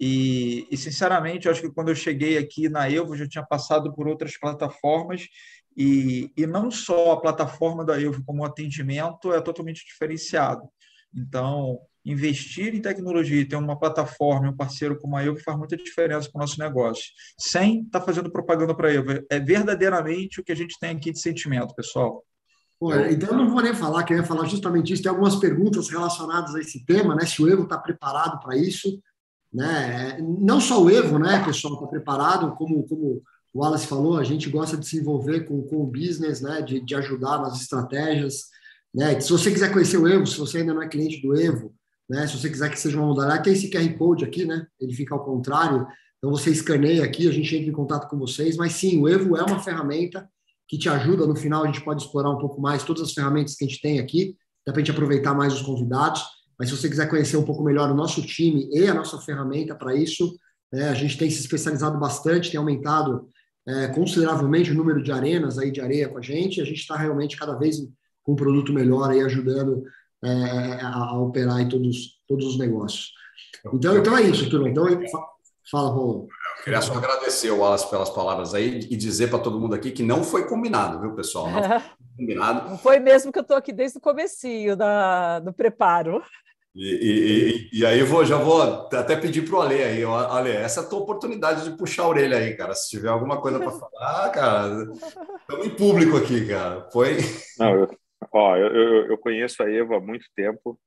E, e, sinceramente, acho que quando eu cheguei aqui na Evo, já tinha passado por outras plataformas, e, e não só a plataforma da Evo como atendimento é totalmente diferenciado. Então, investir em tecnologia e ter uma plataforma, um parceiro como a Evo faz muita diferença para o nosso negócio. Sem estar tá fazendo propaganda para a Evo. É verdadeiramente o que a gente tem aqui de sentimento, pessoal. Pô, então, eu não vou nem falar, que eu ia falar justamente isso. Tem algumas perguntas relacionadas a esse tema, né? Se o Evo está preparado para isso. Né? Não só o Evo, né, pessoal, está preparado, como, como o Wallace falou, a gente gosta de se envolver com, com o business, né, de, de ajudar nas estratégias. Né? Se você quiser conhecer o Evo, se você ainda não é cliente do Evo, né? Se você quiser que seja uma modalidade, tem esse QR Code aqui, né? Ele fica ao contrário. Então você escaneia aqui, a gente entra em contato com vocês. Mas sim, o Evo é uma ferramenta que te ajuda. No final, a gente pode explorar um pouco mais todas as ferramentas que a gente tem aqui, dá para a gente aproveitar mais os convidados. Mas se você quiser conhecer um pouco melhor o nosso time e a nossa ferramenta para isso, né, a gente tem se especializado bastante, tem aumentado é, consideravelmente o número de arenas aí de areia com a gente. A gente está realmente cada vez com um produto melhor aí ajudando é, a, operar em todos, todos os negócios. Então, então é isso, turma. Então, fala, Paulo. Eu queria só agradecer o Wallace pelas palavras aí e dizer para todo mundo aqui que não foi combinado, viu, pessoal? Não foi combinado. Não foi mesmo que eu estou aqui desde o comecinho da, do preparo. E, e, e, aí eu vou, já vou até pedir para o Ale aí, Ale, essa é a tua oportunidade de puxar a orelha aí, cara. Se tiver alguma coisa para falar, cara, estamos em público aqui, cara. Foi. Não, eu, Ó, eu, eu, eu conheço a Evo há muito tempo.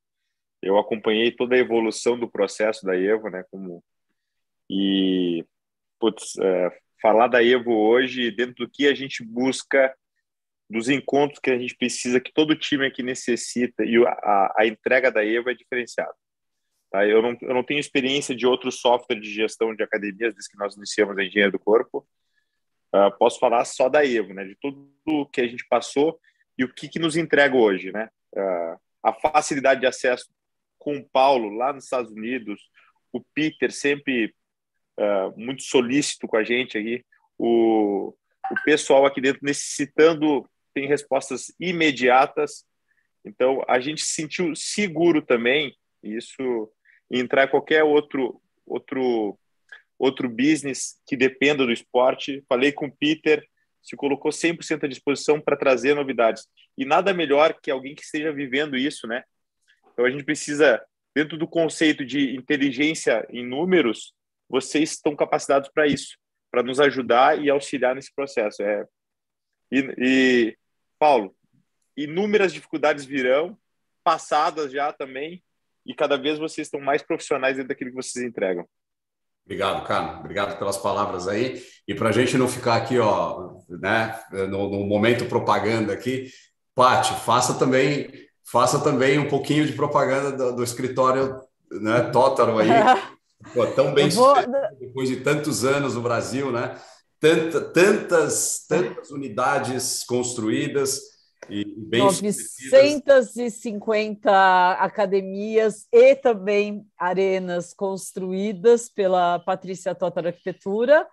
Eu acompanhei toda a evolução do processo da Evo, né? Como e putz, é, falar da Evo hoje dentro do que a gente busca, dos encontros que a gente precisa, que todo time aqui necessita e a, a entrega da Evo é diferenciada. Tá? Eu, não, eu não tenho experiência de outro software de gestão de academias desde que nós iniciamos a engenharia do corpo. Uh, posso falar só da Evo, né? De tudo que a gente passou e o que, que nos entrega hoje, né? Uh, a facilidade de acesso com o Paulo lá nos Estados Unidos, o Peter sempre uh, muito solícito com a gente aqui, o, o pessoal aqui dentro necessitando tem respostas imediatas. Então a gente se sentiu seguro também isso entrar qualquer outro outro outro business que dependa do esporte. Falei com o Peter, se colocou 100% à disposição para trazer novidades. E nada melhor que alguém que esteja vivendo isso, né? Então a gente precisa, dentro do conceito de inteligência em números, vocês estão capacitados para isso, para nos ajudar e auxiliar nesse processo. É... E, e, Paulo, inúmeras dificuldades virão, passadas já também, e cada vez vocês estão mais profissionais dentro daquilo que vocês entregam. Obrigado, cara. Obrigado pelas palavras aí. E para a gente não ficar aqui, ó, né, no, no momento propaganda aqui, Pati, faça também, faça também um pouquinho de propaganda do, do escritório, né, Tótaro aí, Pô, tão bem vou... depois de tantos anos no Brasil, né? Tanta, tantas, tantas unidades construídas e bem 950 academias e também arenas construídas pela Patrícia Totter Arquitetura.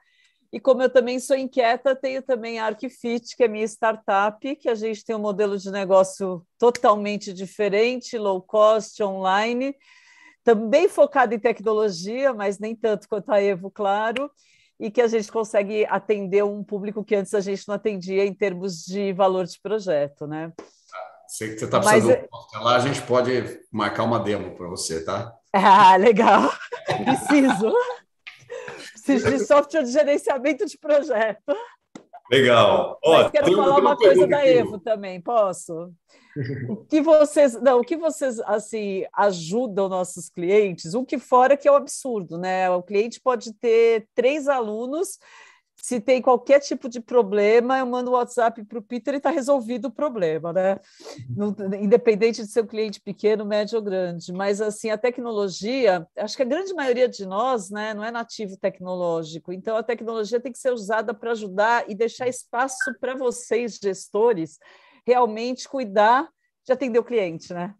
E como eu também sou inquieta, tenho também a Arquifit, que é minha startup, que a gente tem um modelo de negócio totalmente diferente, low cost, online, também focado em tecnologia, mas nem tanto quanto a Evo, claro e que a gente consegue atender um público que antes a gente não atendia em termos de valor de projeto, né? Sei que você está precisando Mas, de um lá, a gente pode marcar uma demo para você, tá? Ah, legal. Preciso. Preciso de software de gerenciamento de projeto. Legal. Ó, quero falar uma coisa da Evo também, posso? O que vocês, não, o que vocês assim ajudam nossos clientes? O que fora que é o um absurdo, né? O cliente pode ter três alunos se tem qualquer tipo de problema, eu mando o WhatsApp para o Peter e está resolvido o problema, né? Não, independente de ser um cliente pequeno, médio ou grande. Mas assim, a tecnologia, acho que a grande maioria de nós né, não é nativo tecnológico, então a tecnologia tem que ser usada para ajudar e deixar espaço para vocês, gestores, realmente cuidar de atender o cliente, né?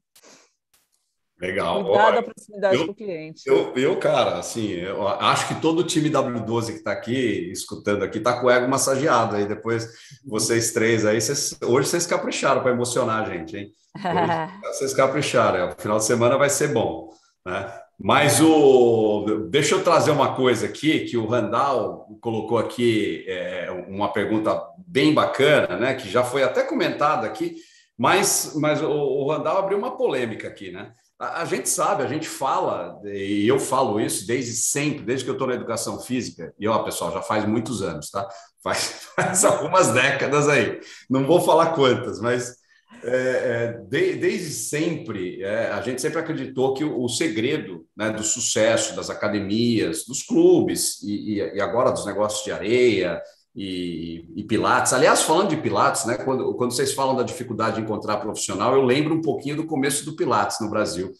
Legal. Cuidar da proximidade eu, do cliente. Eu, eu, cara, assim, eu acho que todo o time W12 que está aqui, escutando aqui, está com o ego massageado aí. Depois, vocês três aí, vocês, hoje vocês capricharam para emocionar a gente, hein? Hoje, vocês capricharam. É, o final de semana vai ser bom, né? Mas o. Deixa eu trazer uma coisa aqui que o Randall colocou aqui é, uma pergunta bem bacana, né? Que já foi até comentada aqui, mas, mas o, o Randall abriu uma polêmica aqui, né? A, gente sabe, a gente fala, e eu falo isso desde sempre, desde que eu estou na educação física, e ó, pessoal, já faz muitos anos, tá? Faz, faz algumas décadas aí. Não vou falar quantas, mas é, é, de, desde sempre, é, a gente sempre acreditou que o, o segredo né, do sucesso das academias, dos clubes e, e, agora dos negócios de areia, e, e, Pilates. Aliás, falando de Pilates, né, quando, quando vocês falam da dificuldade de encontrar profissional, eu lembro um pouquinho do começo do Pilates no Brasil.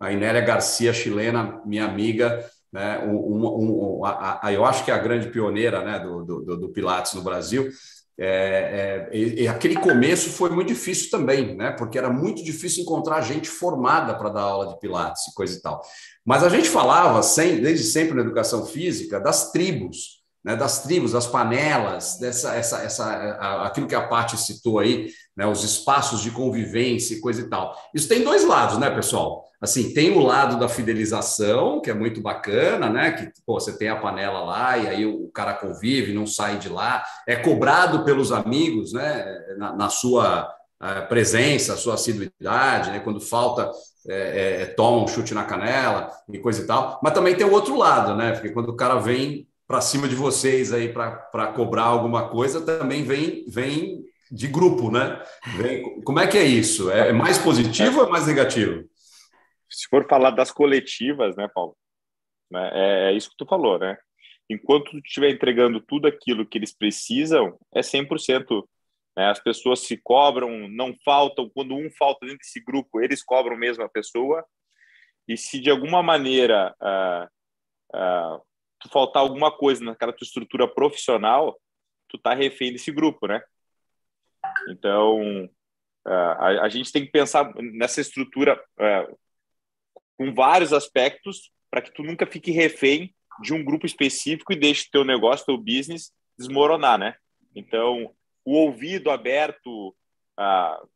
A Inélia Garcia, chilena, minha amiga, né, um, um, um, a, a, eu acho que é a grande pioneira né, do, do, do Pilates no Brasil. É, é, e, aquele começo foi muito difícil também, né? Porque era muito difícil encontrar gente formada para dar aula de Pilates e coisa e tal. Mas a gente falava, sem, desde sempre na educação física, das tribos né, das tribos, das panelas, dessa, essa, essa, aquilo que a Paty citou aí, né, os espaços de convivência e coisa e tal. Isso tem dois lados, né, pessoal? Assim, tem o lado da fidelização, que é muito bacana, né? Que pô, você tem a panela lá e aí o cara convive, não sai de lá, é cobrado pelos amigos, né? Na, na sua eh, presença, sua assiduidade, né? Quando falta, é, é, toma um chute na canela e coisa e tal. Mas também tem o outro lado, né? Porque quando o cara vem para cima de vocês aí para cobrar alguma coisa também vem, vem de grupo, né? Vem, como é que é isso? É mais positivo ou é mais negativo? Se for falar das coletivas, né, Paulo? Né, é, é isso que tu falou, né? Enquanto tu estiver entregando tudo aquilo que eles precisam, é 100%. Né? As pessoas se cobram, não faltam. Quando um falta dentro desse grupo, eles cobram mesmo a pessoa. E se de alguma maneira uh, uh, tu faltar alguma coisa naquela tua estrutura profissional, tu tá refém desse grupo, né? Então, a, a gente tem que pensar nessa estrutura é, com vários aspectos para que tu nunca fique refém de um grupo específico e deixe teu negócio, teu business desmoronar, né? Então, o ouvido aberto,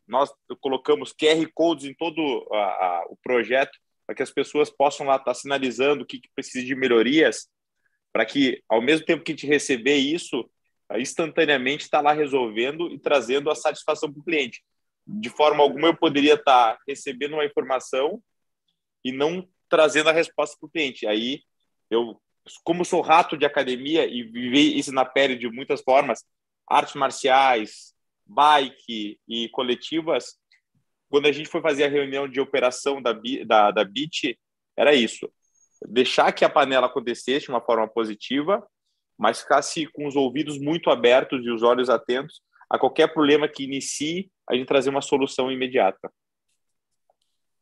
nós colocamos QR codes em todo o projeto para que as pessoas possam lá estar tá sinalizando o que, que precisa de melhorias para que, ao mesmo tempo que a gente receber isso, instantaneamente está lá resolvendo e trazendo a satisfação para o cliente. De forma alguma, eu poderia estar tá recebendo uma informação e não trazendo a resposta para o cliente. Aí, eu, como sou rato de academia e vivi isso na pele de muitas formas, artes marciais, bike e coletivas, quando a gente foi fazer a reunião de operação da, da, da BIT, era isso deixar que a panela acontecesse de uma forma positiva, mas ficasse com os ouvidos muito abertos e os olhos atentos a qualquer problema que inicie, a gente trazer uma solução imediata.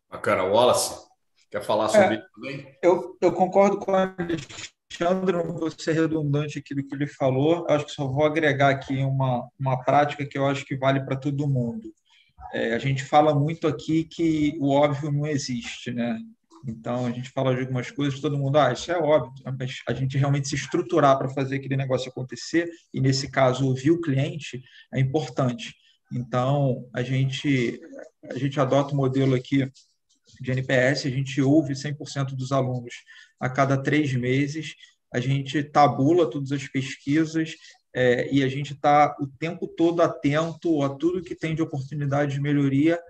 Bacana. Wallace, quer falar sobre é, isso também? Eu, eu concordo com o Alexandre, não vou ser redundante aqui do que ele falou, acho que só vou agregar aqui uma, uma prática que eu acho que vale para todo mundo. É, a gente fala muito aqui que o óbvio não existe, né? Então, a gente fala de algumas coisas, todo mundo, ah, isso é óbvio, mas a gente realmente se estruturar para fazer aquele negócio acontecer, e nesse caso, ouvir o cliente, é importante. Então, a gente, a gente adota o modelo aqui de NPS, a gente ouve 100% dos alunos a cada três meses, a gente tabula todas as pesquisas é, e a gente está o tempo todo atento a tudo que tem de oportunidade de melhoria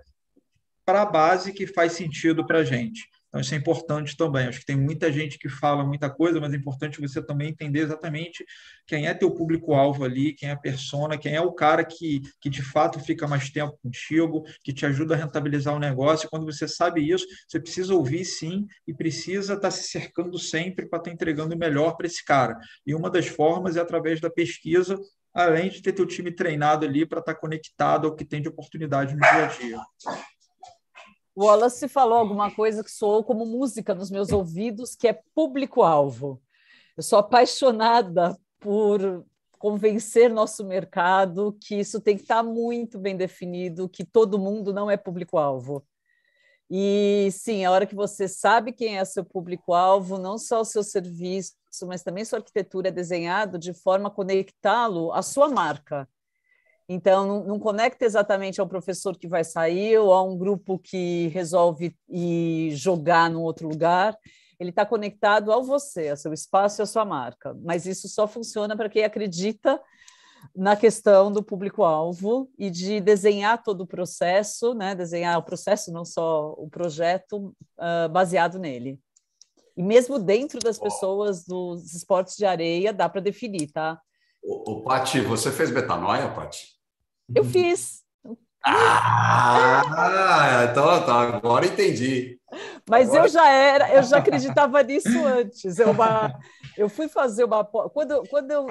para a base que faz sentido para a gente. Então, isso é importante também. Acho que tem muita gente que fala muita coisa, mas é importante você também entender exatamente quem é teu público-alvo ali, quem é a persona, quem é o cara que, que de fato fica mais tempo contigo, que te ajuda a rentabilizar o negócio. Quando você sabe isso, você precisa ouvir sim e precisa estar se cercando sempre para estar entregando o melhor para esse cara. E uma das formas é através da pesquisa, além de ter teu time treinado ali para estar conectado ao que tem de oportunidade no dia a dia. Wallace falou alguma coisa que soou como música nos meus ouvidos, que é público-alvo. Eu sou apaixonada por convencer nosso mercado que isso tem que estar muito bem definido, que todo mundo não é público-alvo. E sim, a hora que você sabe quem é seu público-alvo, não só o seu serviço, mas também sua arquitetura é desenhado de forma a conectá-lo à sua marca. Então, não, não, conecta exatamente ao professor que vai sair ou a um grupo que resolve ir jogar num outro lugar. Ele está conectado ao você, ao seu espaço e à sua marca. Mas isso só funciona para quem acredita na questão do público-alvo e de desenhar todo o processo, né? desenhar o processo, não só o projeto, uh, baseado nele. E mesmo dentro das pessoas dos esportes de areia, dá para definir, tá? O, o Pati, você fez betanoia, Pati? Eu fiz. Ah, então tá, agora entendi. Mas agora... eu já era, eu já acreditava nisso antes. Eu, uma, eu fui fazer uma. Quando, quando eu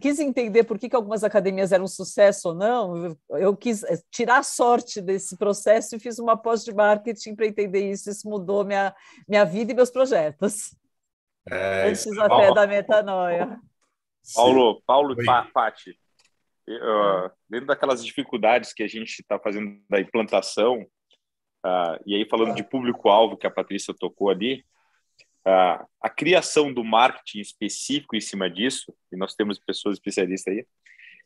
quis entender por que, que algumas academias eram um sucesso ou não, eu, quis tirar a sorte desse processo e fiz uma pós de marketing para entender isso. Isso mudou minha, minha vida e meus projetos. É, antes até Paulo, da metanoia. Paulo, Paulo e Pati, uh, dentro daquelas dificuldades que a gente está fazendo da implantação, uh, e aí falando de público-alvo que a Patrícia tocou ali, uh, a criação do marketing específico em cima disso, e nós temos pessoas especialistas aí,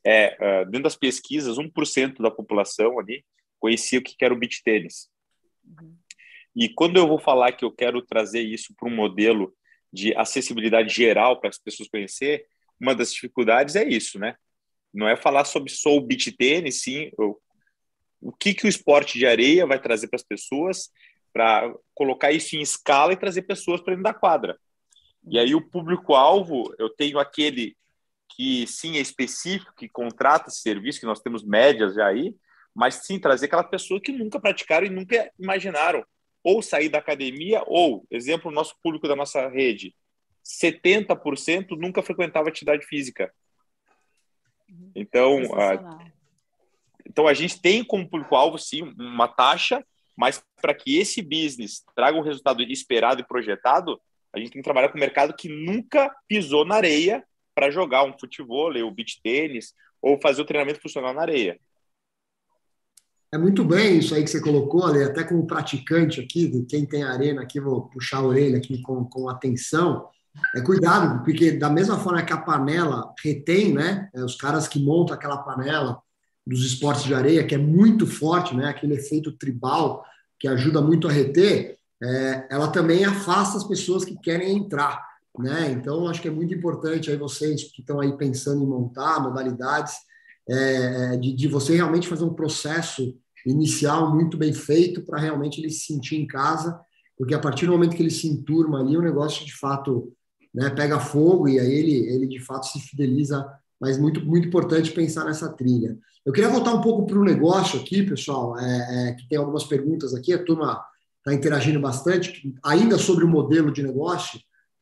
é, dentro das pesquisas, 1% da população ali conhecia o que era o beach tênis. Uhum. E quando eu vou falar que eu quero trazer isso para um modelo de acessibilidade geral para as pessoas conhecer, uma das dificuldades é isso, né? Não é falar sobre só o beach tênis, sim, o, que, que o esporte de areia vai trazer para as pessoas, para colocar isso em escala e trazer pessoas para dentro da quadra. E aí o público-alvo, eu tenho aquele que sim é específico, que contrata esse serviço, que nós temos médias já aí, mas sim trazer aquela pessoa que nunca praticaram e nunca imaginaram ou sair da academia, ou, exemplo, o nosso público da nossa rede, 70% nunca frequentava atividade física. Então, a, então a gente tem como público-alvo, sim, uma taxa, mas para que esse business traga um resultado esperado e projetado, a gente tem que trabalhar com o mercado que nunca pisou na areia para jogar um futebol, o beach tênis, ou fazer o treinamento funcional na areia. É muito bem isso aí que você colocou, Ale, até como praticante aqui, de quem tem arena aqui, vou puxar a orelha aqui com, com atenção. É cuidado, porque da mesma forma que a panela retém, né? É, os caras que montam aquela panela dos esportes de areia, que é muito forte, né? Aquele efeito tribal que ajuda muito a reter, é, ela também afasta as pessoas que querem entrar, né? Então, acho que é muito importante aí vocês que estão aí pensando em montar modalidades, é, é de, de você realmente fazer um processo inicial muito bem feito para realmente ele se sentir em casa, porque a partir do momento que ele se enturma ali, o negócio de fato né, pega fogo e aí ele, ele de fato se fideliza. Mas muito, muito importante pensar nessa trilha. Eu queria voltar um pouco para o negócio aqui, pessoal, é, é, que tem algumas perguntas aqui, a turma está interagindo bastante, ainda sobre o modelo de negócio.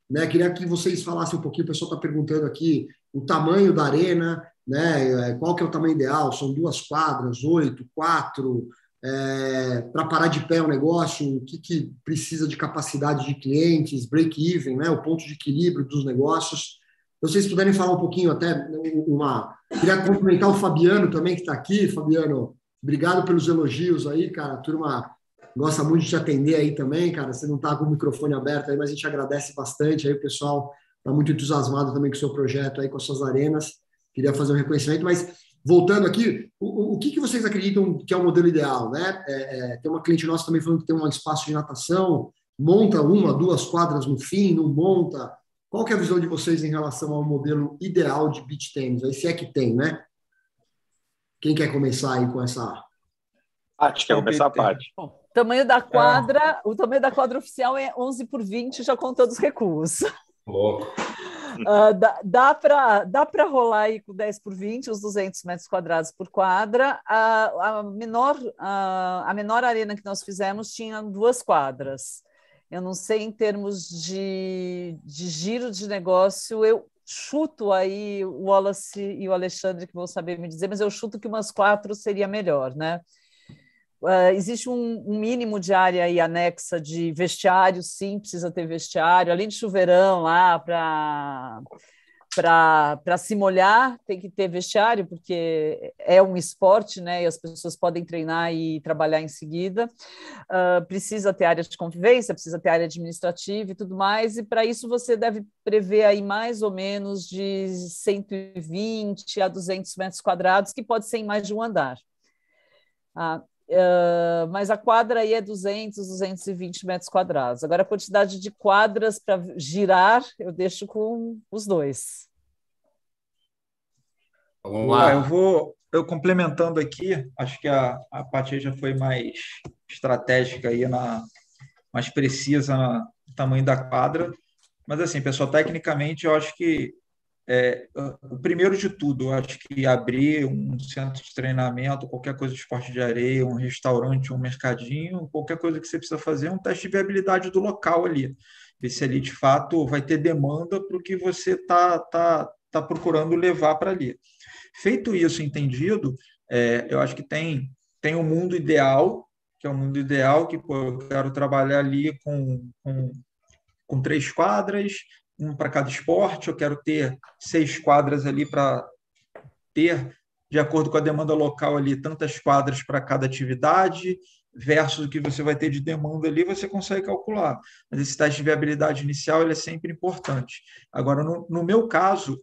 Né, queria que vocês falassem um pouquinho, o pessoal está perguntando aqui o tamanho da arena, né, qual que é o tamanho ideal, são duas quadras, oito, quatro, é, para parar de pé o negócio, o que, que precisa de capacidade de clientes, break-even, né, o ponto de equilíbrio dos negócios. Se vocês puderem falar um pouquinho, até uma. Queria cumprimentar o Fabiano também, que está aqui. Fabiano, obrigado pelos elogios aí, cara. A turma gosta muito de te atender aí também, cara. Você não está com o microfone aberto aí, mas a gente agradece bastante aí, o pessoal está muito entusiasmado também com o seu projeto aí, com as suas arenas. Queria fazer um reconhecimento, mas voltando aqui, o, o que, que, vocês acreditam que é o modelo ideal? Né? É, é, tem uma cliente nossa também falando que tem um espaço de natação, monta uma, duas quadras no fim, não monta. Qual que é a visão de vocês em relação ao modelo ideal de beach tennis? Aí se é que tem, né? Quem quer começar aí com essa... Paty, quer começar, Paty? tamanho da quadra, é. o tamanho da quadra oficial é 11 por 20, já contando os recuos. Louco. Uh, dá dá para dá rolar aí com 10 por 20, os 200 metros quadrados por quadra. A, a, menor, a, a menor arena que nós fizemos tinha duas quadras. Eu não sei em termos de, de giro de negócio, eu chuto aí o Wallace e o Alexandre que vão saber me dizer, mas eu chuto que umas quatro seria melhor, né? Uh, existe um, um, mínimo de área aí anexa de vestiário, sim, precisa ter vestiário, além de chuveirão lá para para se molhar, tem que ter vestiário, porque é um esporte, né? E as pessoas podem treinar e trabalhar em seguida. Uh, precisa ter área de convivência, precisa ter área administrativa e tudo mais, e para isso você deve prever aí mais ou menos de 120 a 200 metros quadrados, que pode ser em mais de um andar. Uh, Uh, mas a quadra aí é 200, 220 metros quadrados. Agora, a quantidade de quadras para girar, eu deixo com os dois. Vamos lá. Eu vou, eu complementando aqui, acho que a, a Paty já foi mais estratégica aí, na, mais precisa no tamanho da quadra. Mas, assim, pessoal, tecnicamente, eu acho que é, o primeiro de tudo, acho que abrir um centro de treinamento, qualquer coisa de esporte de areia, um restaurante, um mercadinho, qualquer coisa que você precisa fazer, é um teste de viabilidade do local ali. Ver se ali de fato vai ter demanda para o que você está tá, tá procurando levar para ali. Feito isso, entendido, é, eu acho que tem, tem um mundo ideal, que é o um mundo ideal, que pô, eu quero trabalhar ali com, com, com três quadras, um para cada esporte, eu quero ter seis quadras ali para ter, de acordo com a demanda local ali, tantas quadras para cada atividade, versus o que você vai ter de demanda ali, você consegue calcular. Mas esse teste de viabilidade inicial ele é sempre importante. Agora, no, no meu caso,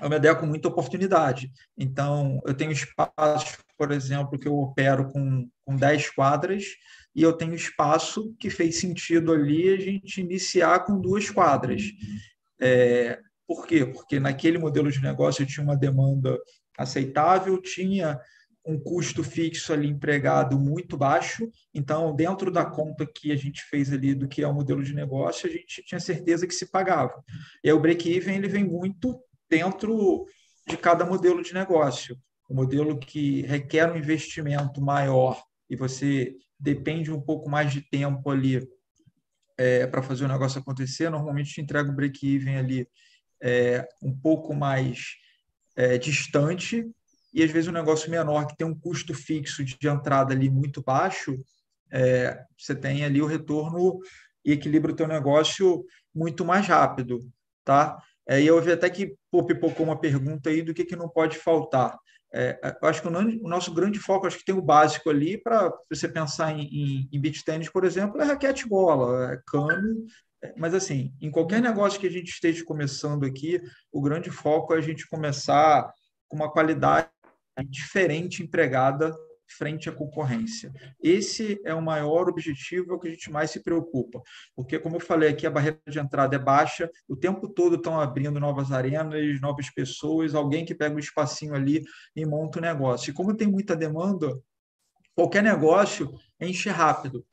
é uma ideia com muita oportunidade. Então, eu tenho espaços, por exemplo, que eu opero com, com 10 quadras, e eu tenho espaço que fez sentido ali a gente iniciar com duas quadras. É, por quê? Porque naquele modelo de negócio eu tinha uma demanda aceitável, tinha um custo fixo ali empregado muito baixo, então dentro da conta que a gente fez ali do que é o modelo de negócio, a gente tinha certeza que se pagava. E aí o break-even ele vem muito dentro de cada modelo de negócio. O modelo que requer um investimento maior e você depende um pouco mais de tempo ali é, para fazer o negócio acontecer, normalmente te entrega o break-even ali é, um pouco mais é, distante e às vezes um negócio menor que tem um custo fixo de entrada ali muito baixo, é, você tem ali o retorno e equilibra o teu negócio muito mais rápido, tá? É, e eu vi até que pô, pipocou uma pergunta aí do que, que não pode faltar. É, é, acho que o, nosso grande foco, acho que tem o básico ali para você pensar em, em, em tennis, por exemplo, é raquete bola, é cano, é, mas assim, em qualquer negócio que a gente esteja começando aqui, o grande foco é a gente começar com uma qualidade diferente empregada frente à concorrência. Esse é o maior objetivo, é o que a gente mais se preocupa, porque, como eu falei aqui, a barreira de entrada é baixa, o tempo todo estão abrindo novas arenas, novas pessoas, alguém que pega um espacinho ali e monta o um negócio. E como tem muita demanda, qualquer negócio enche rápido,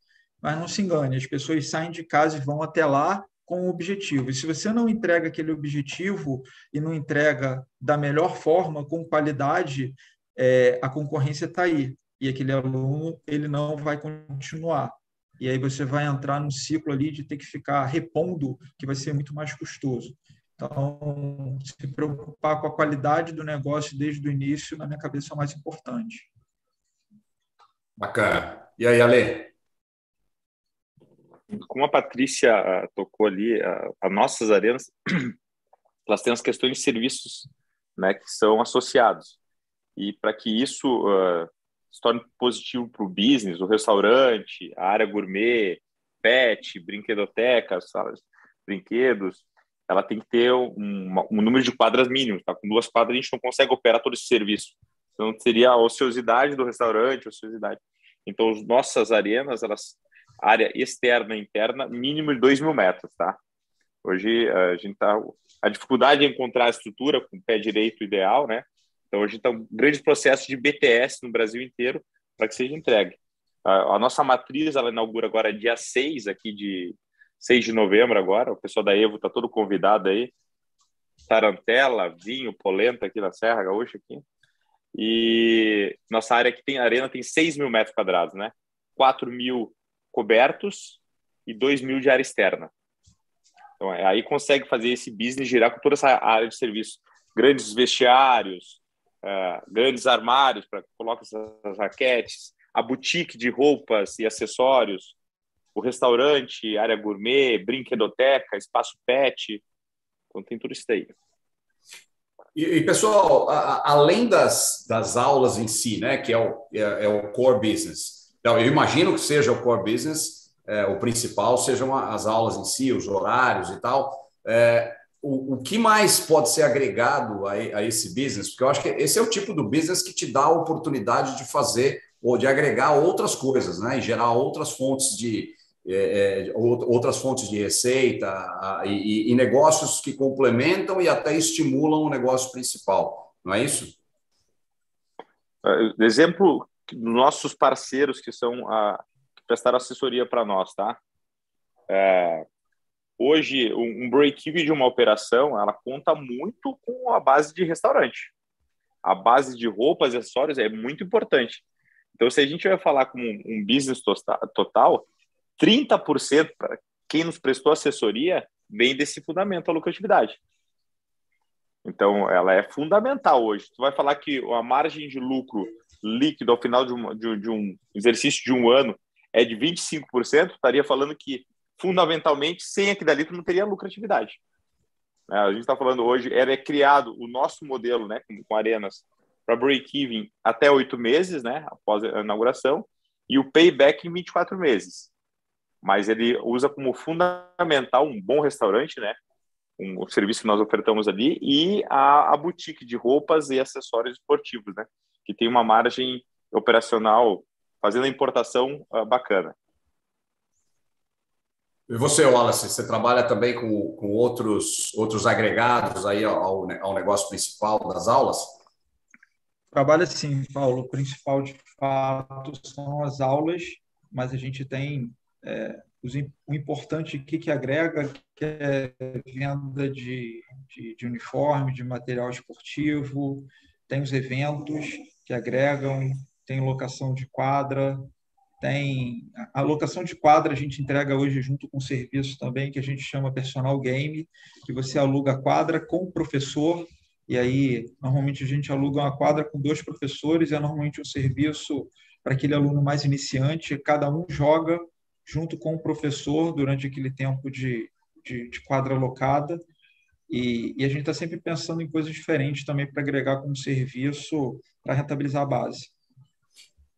mas não se engane, as pessoas saem de casa e vão até lá com o objetivo. E se você não entrega aquele objetivo e não entrega da melhor forma, com qualidade, é, a concorrência está aí e aquele aluno ele não vai continuar. E aí você vai entrar num ciclo ali de ter que ficar repondo, que vai ser muito mais custoso. Então, se preocupar com a qualidade do negócio desde o início, na minha cabeça, é o mais importante. Bacana. E aí, Ale? Como a Patrícia uh, tocou ali, uh, as nossas arenas, elas têm as questões de serviços né, que são associados. E para que isso uh, se torne positivo para o business, o restaurante, a área gourmet, pet, brinquedoteca, salas, brinquedos, ela tem que ter um, um número de quadras mínimo. Tá? Com duas quadras a gente não consegue operar todo esse serviço. Então seria a ociosidade do restaurante, a ociosidade. Então as nossas arenas, elas área externa e interna, mínimo de 2 mil metros, tá? Hoje a gente tá a dificuldade é encontrar a estrutura com o pé direito ideal, né? Então, hoje está um grande processo de BTS no Brasil inteiro para que seja entregue. A, a, nossa matriz, ela inaugura agora dia 6 aqui de 6 de novembro agora. O pessoal da Evo está todo convidado aí. Tarantela, vinho, polenta aqui na Serra Gaúcha aqui. E nossa área aqui tem arena tem 6 mil metros quadrados, né? 4 mil cobertos e 2 mil de área externa. Então, é, aí consegue fazer esse business girar com toda essa área de serviço. Grandes vestiários, uh, grandes armários para colocar essas raquetes, a boutique de roupas e acessórios, o restaurante, área gourmet, brinquedoteca, espaço pet. Então, tem tudo isso aí. E, e pessoal, a, além das, das aulas em si, né, que é o, é, é o core business, então, eu imagino que seja o core business, é, o principal sejam as aulas em si, os horários e tal. É, o, o que mais pode ser agregado a, a, esse business? Porque eu acho que esse é o tipo do business que te dá a oportunidade de fazer ou de agregar outras coisas, né? E gerar outras fontes de, é, é, outras fontes de receita e, e, negócios que complementam e até estimulam o negócio principal, não é isso? É, exemplo nossos parceiros que são a que prestaram assessoria para nós, tá? É, hoje um break-even de uma operação ela conta muito com a base de restaurante. A base de roupas e acessórios é muito importante. Então, se a gente vai falar com um business total, 30% para quem nos prestou assessoria vem desse fundamento, a lucratividade. Então, ela é fundamental hoje. Tu vai falar que a margem de lucro líquido ao final de um, de, de um exercício de um ano é de 25%, estaria falando que, fundamentalmente, sem aquilo dali, tu não teria lucratividade. É, a gente está falando hoje, era criado o nosso modelo né, com, arenas para break-even até oito meses, né, após a inauguração, e o payback em 24 meses mas ele usa como fundamental um bom restaurante, né? Um, serviço que nós ofertamos ali e a, a boutique de roupas e acessórios esportivos, né? Que tem uma margem operacional fazendo a importação uh, bacana. E você, Wallace, você trabalha também com, com outros, outros agregados aí ao, ao negócio principal das aulas? Trabalha sim, Paulo. O principal, de fato, são as aulas, mas a gente tem é, os, o importante aqui que agrega, que é venda de, de, de, uniforme, de material esportivo, tem os eventos que agregam, tem locação de quadra, tem a locação de quadra a gente entrega hoje junto com um serviço também que a gente chama personal game, que você aluga a quadra com o professor e aí normalmente a gente aluga uma quadra com dois professores, é normalmente um serviço para aquele aluno mais iniciante, cada um joga junto com o professor durante aquele tempo de, de, de quadra locada. E, e a gente está sempre pensando em coisas diferentes também para agregar como serviço para rentabilizar a base.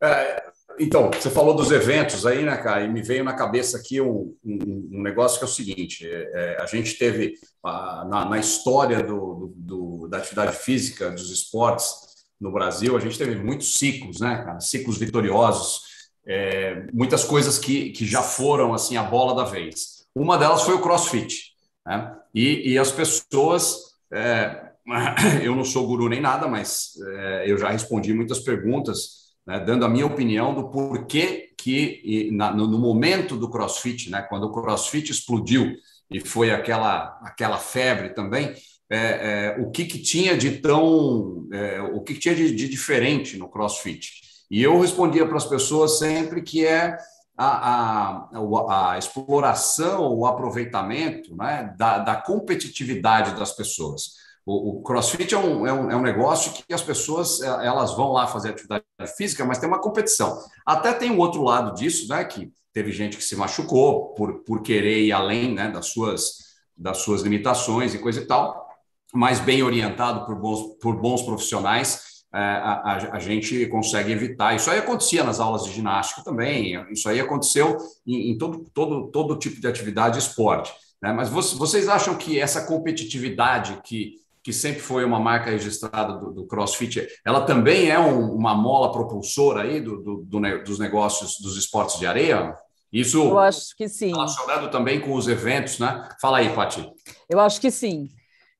É, então, você falou dos eventos aí, né, cara? E me veio na cabeça aqui um, um, um negócio que é o seguinte: é, é a gente teve a, na, na, história do, do, da atividade física, dos esportes no Brasil, a gente teve muitos ciclos, né, cara? Ciclos vitoriosos é, muitas coisas que, que já foram assim a bola da vez. Uma delas foi o CrossFit, né? E, e as pessoas, é, eu não sou guru nem nada, mas é, eu já respondi muitas perguntas, né, dando a minha opinião do porquê que na, no, momento do CrossFit, né, quando o CrossFit explodiu e foi aquela aquela febre também, é, é, o que, que tinha de tão, é, o que, que tinha de, de diferente no CrossFit? E eu respondia para as pessoas sempre que é a, a, a exploração, o aproveitamento né, da, da competitividade das pessoas. O, o CrossFit é um, é, um, é um negócio que as pessoas é, elas vão lá fazer atividade física, mas tem uma competição. Até tem um outro lado disso, né, que teve gente que se machucou por, por querer ir além né, das, suas, das suas limitações e coisa e tal, mas bem orientado por bons, por bons profissionais é, a, a, a, gente consegue evitar. Isso aí acontecia nas aulas de ginástica também, isso aí aconteceu em, em todo, todo, todo tipo de atividade esporte. Né? Mas vocês acham que essa competitividade que, que sempre foi uma marca registrada do, do CrossFit, ela também é um, uma mola propulsora aí do, do, do, dos negócios dos esportes de areia? Isso Eu acho que sim. relacionado também com os eventos, né? Fala aí, Pati. Eu acho que sim.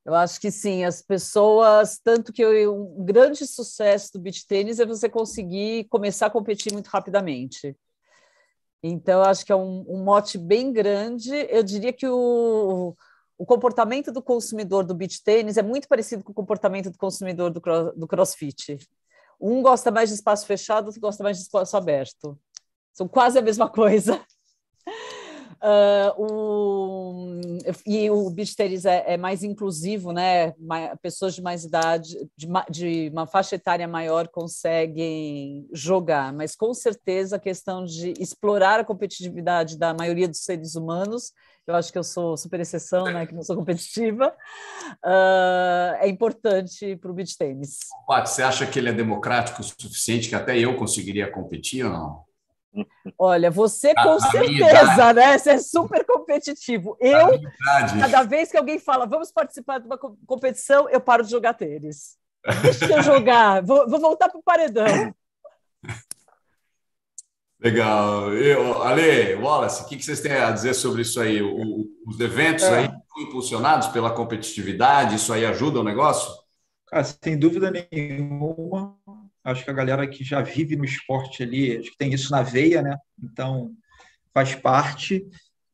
Eu acho que sim, as pessoas, tanto que eu, um grande sucesso do beach tênis é você conseguir começar a competir muito rapidamente. Então, acho que é um, um mote bem grande. Eu diria que o, o comportamento do consumidor do beach tênis é muito parecido com o comportamento do consumidor do, do crossfit. Um gosta mais de espaço fechado, outro gosta mais de espaço aberto. São quase a mesma coisa. Uh, o, e o beach tennis é, é, mais inclusivo, né? pessoas de mais idade, de, de, uma faixa etária maior conseguem jogar, mas com certeza a questão de explorar a competitividade da maioria dos seres humanos, eu acho que eu sou super exceção, né? Que não sou competitiva, uh, é importante para o beach tennis. Paty, você acha que ele é democrático o suficiente que até eu conseguiria competir ou não? Olha, você com certeza, né? Você é super competitivo. Eu, cada vez que alguém fala, vamos participar de uma competição, eu paro de jogar tênis. Deixa eu jogar, vou, vou voltar para o paredão. Legal. Eu, Ale, Wallace, o que, vocês têm a dizer sobre isso aí? O, os eventos é. aí impulsionados pela competitividade, isso aí ajuda o negócio? Ah, sem dúvida nenhuma. Acho que a galera que já vive no esporte ali, acho que tem isso na veia, né? Então, faz parte.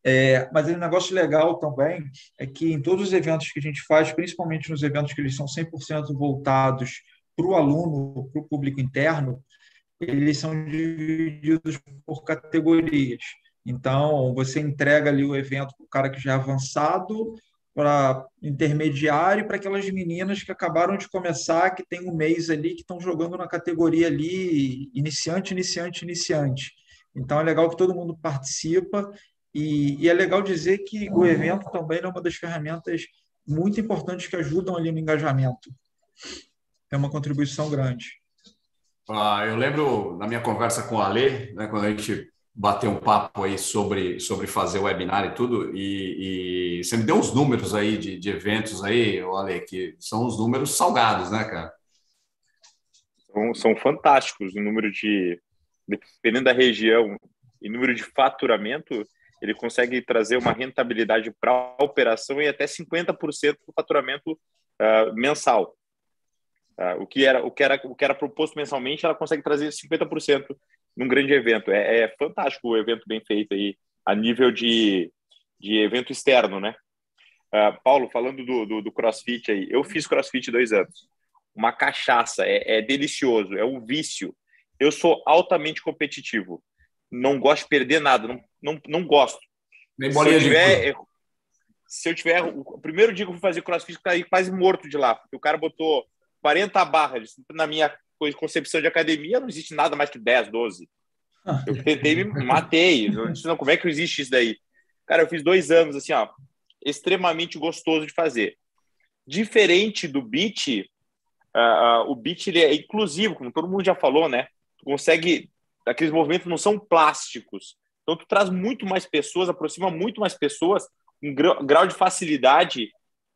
É, mas um negócio legal também é que em todos os eventos que a gente faz, principalmente nos eventos que eles são 100% voltados para o aluno, para o público interno, eles são divididos por categorias. Então, você entrega ali o evento para o cara que já é avançado, para intermediário para aquelas meninas que acabaram de começar, que tem um mês ali, que estão jogando na categoria ali iniciante, iniciante, iniciante. Então é legal que todo mundo participa e, e é legal dizer que o evento também é uma das ferramentas muito importantes que ajudam ali no engajamento. É uma contribuição grande. Ah, eu lembro na minha conversa com a Ale, né, quando a gente bater um papo aí sobre, sobre fazer webinar e tudo, e, e você me deu uns números aí de, de eventos aí, olha que são os números salgados, né, cara? São, são fantásticos o número de, dependendo da região, e número de faturamento, ele consegue trazer uma rentabilidade para a operação e até 50% do faturamento uh, mensal. Uh, o, que era, o, que era, o que era proposto mensalmente, ela consegue trazer 50% num grande evento. É, é, fantástico o evento bem feito aí, a nível de, de evento externo, né? Uh, Paulo, falando do, do, do, CrossFit aí, eu fiz CrossFit dois anos. Uma cachaça, é, é delicioso, é um vício. Eu sou altamente competitivo. Não gosto de perder nada, não, não, não gosto. Nem se eu tiver, Se eu tiver. O primeiro dia que eu fui fazer crossfit, eu caí quase morto de lá, porque o cara botou 40 barras na minha concepção de academia, não existe nada mais que 10, 12. Eu tentei me matei. Não, como é que existe isso daí? Cara, eu fiz dois anos assim, ó, extremamente gostoso de fazer. Diferente do beat, uh, uh, o beat ele é inclusivo, como todo mundo já falou, né? Tu consegue, aqueles movimentos não são plásticos. Então tu traz muito mais pessoas, aproxima muito mais pessoas, um grau de facilidade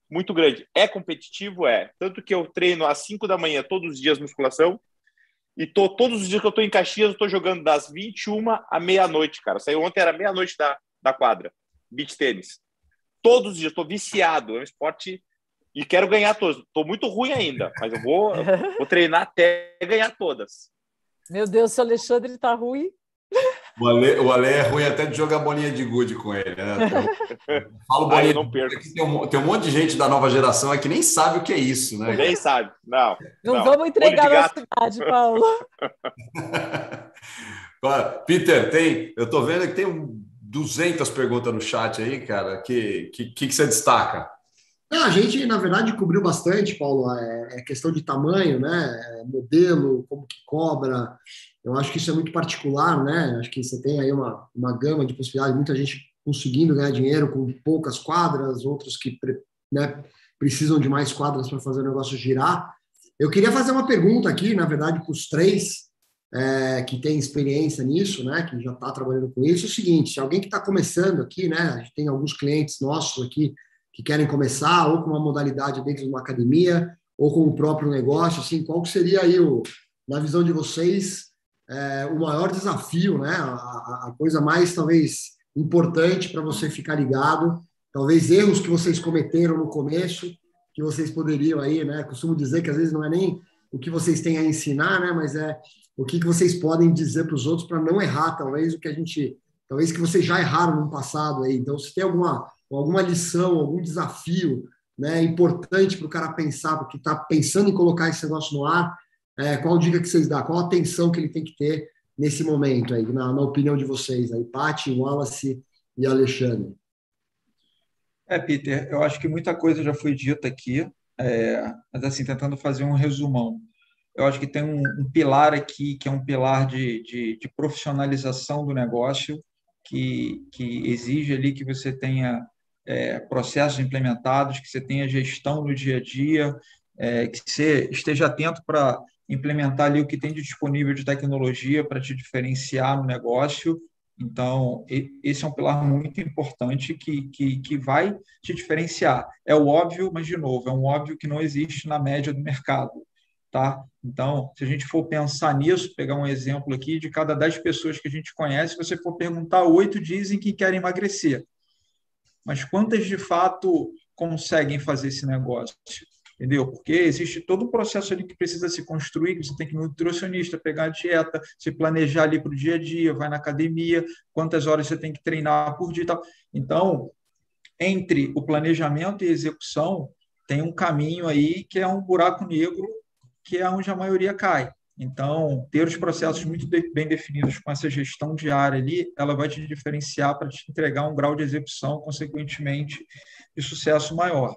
muito grande. É competitivo? É. Tanto que eu treino às 5 da manhã todos os dias musculação. E tô, todos os dias que eu tô em Caxias, eu tô jogando das 21 à meia-noite, cara. Saiu ontem, era meia-noite da, da quadra. Beach tênis. Todos os dias, tô viciado. É um esporte. E quero ganhar todos. Tô muito ruim ainda, mas eu vou, vou treinar até ganhar todas. Meu Deus, se o Alexandre tá ruim. O Ale, o Ale é ruim até de jogar bolinha de gude com ele, né? Falo bolinha ah, não perco. Tem um, tem um monte de gente da nova geração é que nem sabe o que é isso, né? Nem sabe, não. Não, não. vamos entregar a cidade, Paulo. Peter, tem, eu estou vendo que tem 200 perguntas no chat aí, cara. Que que, que você destaca? a gente, na verdade, cobriu bastante, Paulo, é, é questão de tamanho, né? É modelo, como que cobra, eu acho que isso é muito particular, né? Acho que você tem aí uma, uma gama de possibilidades, muita gente conseguindo ganhar dinheiro com poucas quadras, outros que né, precisam de mais quadras para fazer o negócio girar. Eu queria fazer uma pergunta aqui, na verdade, para os três é, que têm experiência nisso, né? Que já está trabalhando com isso. É o seguinte: se alguém que está começando aqui, né? A gente tem alguns clientes nossos aqui que querem começar ou com uma modalidade dentro de uma academia ou com o próprio negócio, assim, qual seria aí o, na visão de vocês é, o maior desafio, né? A, a coisa mais talvez importante para você ficar ligado, talvez erros que vocês cometeram no começo, que vocês poderiam aí, né? Costumo dizer que às vezes não é nem o que vocês têm a ensinar, né? Mas é o que, que vocês podem dizer para os outros para não errar, talvez o que a gente talvez que vocês já erraram no passado aí. Então, se tem alguma, alguma lição, algum desafio né, importante para o cara pensar, porque está pensando em colocar esse negócio no ar, é, qual dica que vocês dão? Qual atenção que ele tem que ter nesse momento aí, na, na opinião de vocês aí, Paty, Wallace e Alexandre? É, Peter, eu acho que muita coisa já foi dita aqui, é, mas assim, tentando fazer um resumão. Eu acho que tem um, um pilar aqui, que é um pilar de, de, de, profissionalização do negócio, que, que exige ali que você tenha é, processos implementados, que você tenha gestão no dia a dia, é, que você esteja atento para implementar ali o que tem de disponível de tecnologia para te diferenciar no negócio. Então, esse é um pilar muito importante que, que, que vai te diferenciar. É o óbvio, mas, de novo, é um óbvio que não existe na média do mercado. Tá? Então, se a gente for pensar nisso, pegar um exemplo aqui, de cada 10 pessoas que a gente conhece, se você for perguntar, oito dizem que querem emagrecer. Mas quantas de fato conseguem fazer esse negócio? Entendeu? Porque existe todo um processo ali que precisa se construir, que você tem que ir no nutricionista, pegar a dieta, se planejar ali para o dia a dia, vai na academia, quantas horas você tem que treinar por dia e tal. Então, entre o planejamento e a execução, tem um caminho aí que é um buraco negro, que é onde a maioria cai. Então, ter os processos muito bem definidos com essa gestão diária ali, ela vai te diferenciar para te entregar um grau de execução, consequentemente, de sucesso maior.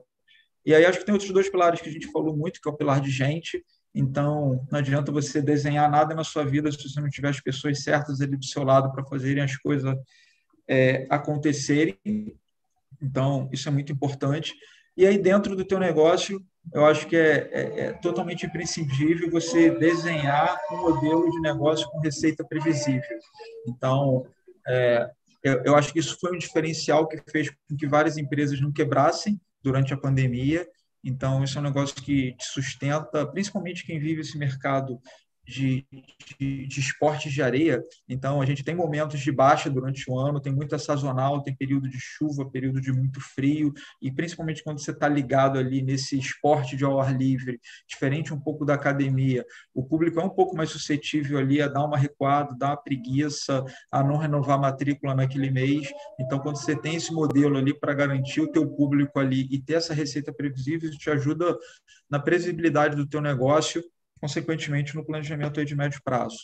E aí acho que tem outros dois pilares que a gente falou muito, que é o pilar de gente. Então, não adianta você desenhar nada na sua vida se você não tiver as pessoas certas ali do seu lado para fazerem as coisas é, acontecerem. Então, isso é muito importante. E aí, dentro do teu negócio, eu acho que é, é, é totalmente imprescindível você desenhar um modelo de negócio com receita previsível. Então, é, eu, eu acho que isso foi um diferencial que fez com que várias empresas não quebrassem durante a pandemia. Então, isso é um negócio que te sustenta, principalmente quem vive esse mercado de, de, de, esportes de areia. Então, a gente tem momentos de baixa durante o ano, tem muita sazonal, tem período de chuva, período de muito frio, e principalmente quando você está ligado ali nesse esporte de ao ar livre, diferente um pouco da academia, o público é um pouco mais suscetível ali a dar uma recuada, dar uma preguiça, a não renovar a matrícula naquele mês. Então, quando você tem esse modelo ali para garantir o teu público ali e ter essa receita previsível, isso te ajuda na previsibilidade do teu negócio consequentemente, no planejamento de médio prazo.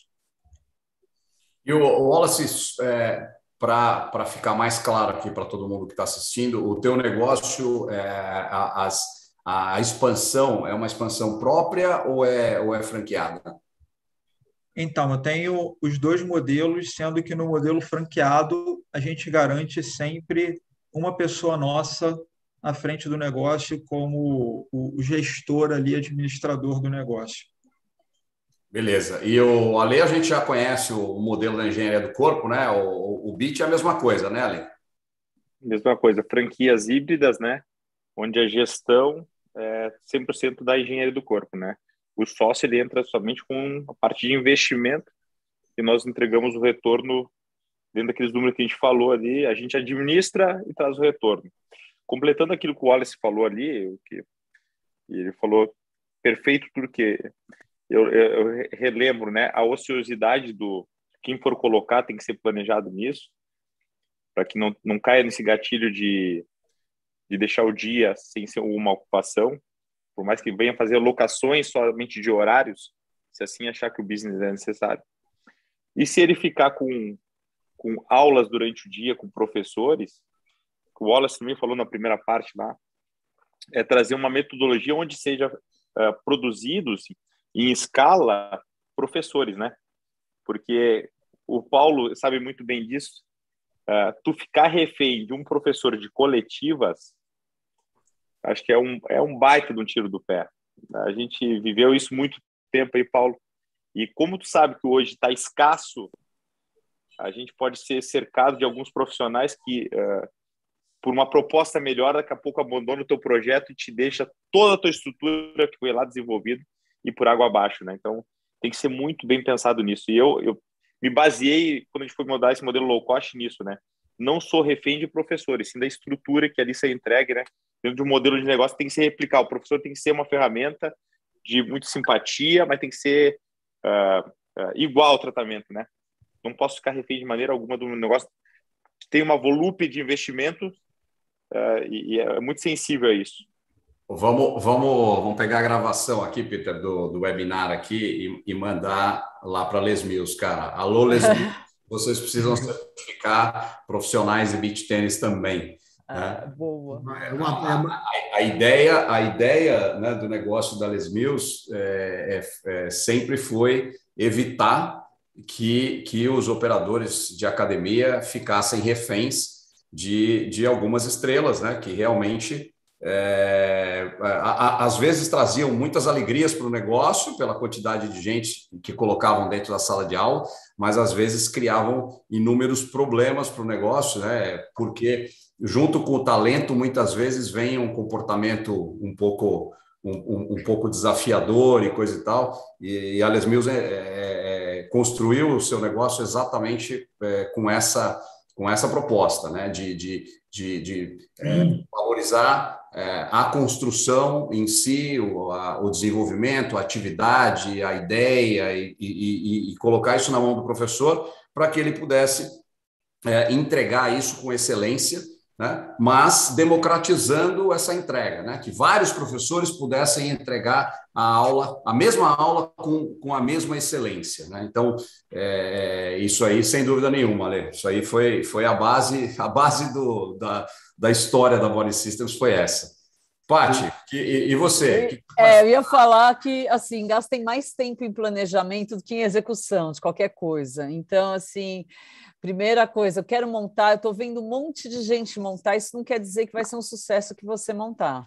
E o Wallace, é, para ficar mais claro aqui para todo mundo que está assistindo, o teu negócio, é, a, a, a, expansão é uma expansão própria ou é, ou é franqueada? Então, eu tenho os dois modelos, sendo que no modelo franqueado a gente garante sempre uma pessoa nossa à frente do negócio como o gestor ali, administrador do negócio. Beleza. E o Ale, a gente já conhece o modelo da engenharia do corpo, né? O, o BIT é a mesma coisa, né, Ale? Mesma coisa. Franquias híbridas, né? Onde a gestão é 100% da engenharia do corpo, né? O sócio ele entra somente com a parte de investimento e nós entregamos o retorno dentro daqueles números que a gente falou ali, a gente administra e traz o retorno. Completando aquilo que o Wallace falou ali, o que ele falou perfeito porque eu, eu, relembro, né? A ociosidade do quem for colocar tem que ser planejado nisso, para que não, não caia nesse gatilho de, de deixar o dia sem ser uma ocupação, por mais que venha fazer locações somente de horários, se assim achar que o business é necessário. E se ele ficar com, com aulas durante o dia com professores, o Wallace também falou na primeira parte lá, é trazer uma metodologia onde seja uh, produzidos em escala professores, né? Porque o Paulo sabe muito bem disso. Uh, tu ficar refém de um professor de coletivas, acho que é um, é um baita de um tiro do pé. A gente viveu isso muito tempo aí, Paulo. E como tu sabe que hoje está escasso, a gente pode ser cercado de alguns profissionais que, uh, por uma proposta melhor, daqui a pouco abandona o teu projeto e te deixa toda a tua estrutura que foi lá desenvolvida e por água abaixo, né? Então, tem que ser muito bem pensado nisso. E eu, eu me baseei, quando a gente foi mudar esse modelo low cost, nisso, né? Não sou refém de professores, sim da estrutura que ali se entregue, né? Dentro de um modelo de negócio tem que ser replicar. O professor tem que ser uma ferramenta de muita simpatia, mas tem que ser uh, uh, igual ao tratamento, né? Não posso ficar refém de maneira alguma do negócio tem uma volúpia de investimento uh, e, e, é muito sensível a isso. Vamos, vamos, vamos pegar a gravação aqui, Peter, do, do webinar aqui e, e mandar lá para Les Mills, cara. Alô, Les Mills, vocês precisam certificar profissionais de beach tênis também. Ah, né? Boa. É é uma... A, a, ideia, a ideia né, do negócio da Les Mills é, é, é, sempre foi evitar que, que os operadores de academia ficassem reféns de, de algumas estrelas, né, que realmente é, a, a, às vezes traziam muitas alegrias para o negócio pela quantidade de gente que colocavam dentro da sala de aula, mas às vezes criavam inúmeros problemas para o negócio, né? Porque junto com o talento muitas vezes vem um comportamento um pouco um, um, um pouco desafiador e coisa e tal. E, e a Les Mills é, é, é, construiu o seu negócio exatamente é, com essa com essa proposta, né? De, de, de, de é, valorizar a construção em si, o, a, o, desenvolvimento, a atividade, a ideia e, e, e, colocar isso na mão do professor para que ele pudesse é, entregar isso com excelência, né? mas democratizando essa entrega, né? que vários professores pudessem entregar a aula, a mesma aula com, com a mesma excelência. Né? Então, é, isso aí, sem dúvida nenhuma, Ale, isso aí foi, foi a base, a base do, da, da história da Body Systems foi essa. Pati, e, e, você? É, eu ia falar que assim gastem mais tempo em planejamento do que em execução de qualquer coisa. Então, assim, primeira coisa, eu quero montar, eu estou vendo um monte de gente montar, isso não quer dizer que vai ser um sucesso que você montar.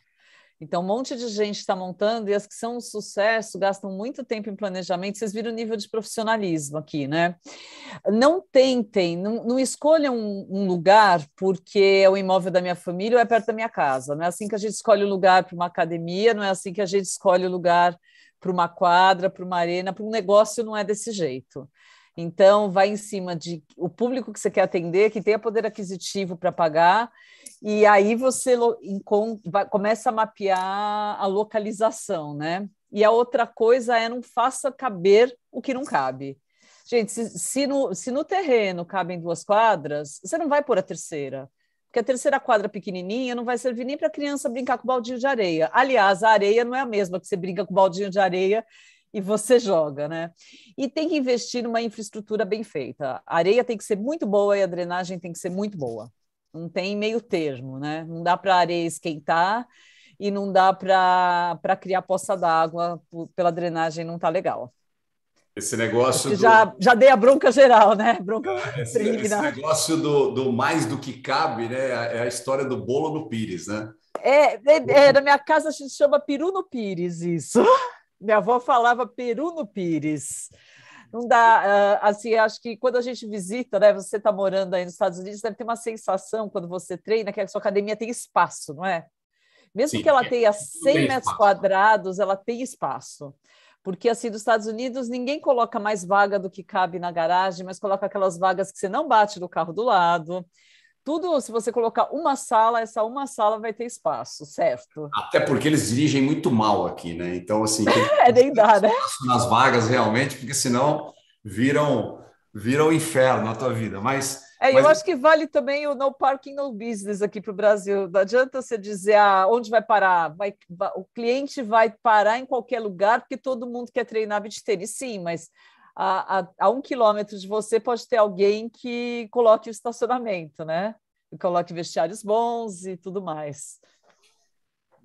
Então, um monte de gente está montando e as que são um sucesso gastam muito tempo em planejamento. Vocês viram o nível de profissionalismo aqui, né? Não tentem, não, não escolham um, lugar porque é o imóvel da minha família ou é perto da minha casa. Não é assim que a gente escolhe o lugar para uma academia, não é assim que a gente escolhe o lugar para uma quadra, para uma arena, para um negócio, não é desse jeito. Então, vai em cima de o público que você quer atender, que tenha poder aquisitivo para pagar, e aí você começa a mapear a localização, né? E a outra coisa é não faça caber o que não cabe. Gente, se, se, no, se no terreno cabem duas quadras, você não vai pôr a terceira. Porque a terceira quadra pequenininha não vai servir nem para a criança brincar com baldinho de areia. Aliás, a areia não é a mesma que você brinca com baldinho de areia e você joga, né? E tem que investir numa infraestrutura bem feita. A areia tem que ser muito boa e a drenagem tem que ser muito boa. Não tem meio termo, né? Não dá para a areia esquentar e não dá para criar poça d'água pela drenagem, não tá legal. Esse negócio. Do... Já, já dei a bronca geral, né? Bronca é, esse, esse, negócio do, do mais do que cabe, né? É a história do bolo no pires, né? É, é, é, na minha casa a gente chama peru no pires, isso. Minha avó falava peru no pires. Não dá, uh, assim, acho que quando a gente visita, né, você está morando aí nos Estados Unidos, deve ter uma sensação quando você treina que a sua academia tem espaço, não é? Mesmo Sim, que ela tenha 100 metros quadrados, ela tem espaço. Porque, assim, dos Estados Unidos, ninguém coloca mais vaga do que cabe na garagem, mas coloca aquelas vagas que você não bate no carro do lado, tudo, se você colocar uma sala, essa uma sala vai ter espaço, certo? Até porque eles dirigem muito mal aqui, né? Então, assim, é, nem dá, né? Nas vagas realmente, porque senão viram viram inferno na tua vida. Mas, é, mas... eu acho que vale também o no parking, no business aqui para o Brasil. Não adianta você dizer ah, onde vai parar. Vai, vai, o cliente vai parar em qualquer lugar, porque todo mundo quer treinar beach tênis, sim, mas a, a, a, um quilômetro de você pode ter alguém que coloque o estacionamento, né? E coloque vestiários bons e tudo mais.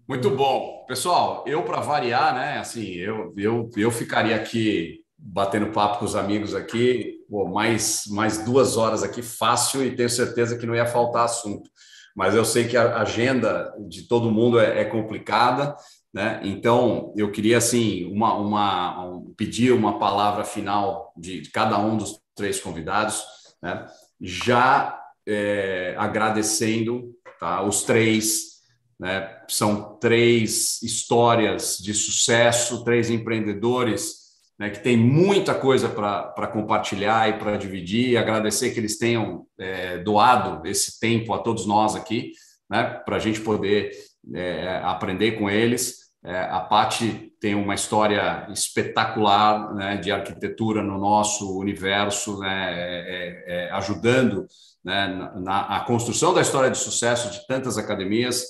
Muito bom. Pessoal, eu, para variar, né? Assim, eu, eu, eu ficaria aqui batendo papo com os amigos aqui, pô, mais, mais duas horas aqui, fácil, e tenho certeza que não ia faltar assunto. Mas eu sei que a agenda de todo mundo é, é complicada. Né? Então, eu queria assim uma, uma um, pedir uma palavra final de, cada um dos três convidados, né? já é, agradecendo tá? os três. Né? São três histórias de sucesso, três empreendedores né, que tem muita coisa para compartilhar e para dividir. E agradecer que eles tenham é, doado esse tempo a todos nós aqui, né, para a gente poder é, aprender com eles. É, a Pati tem uma história espetacular né, de arquitetura no nosso universo, né, é, é, é ajudando né, na, na a construção da história de sucesso de tantas academias.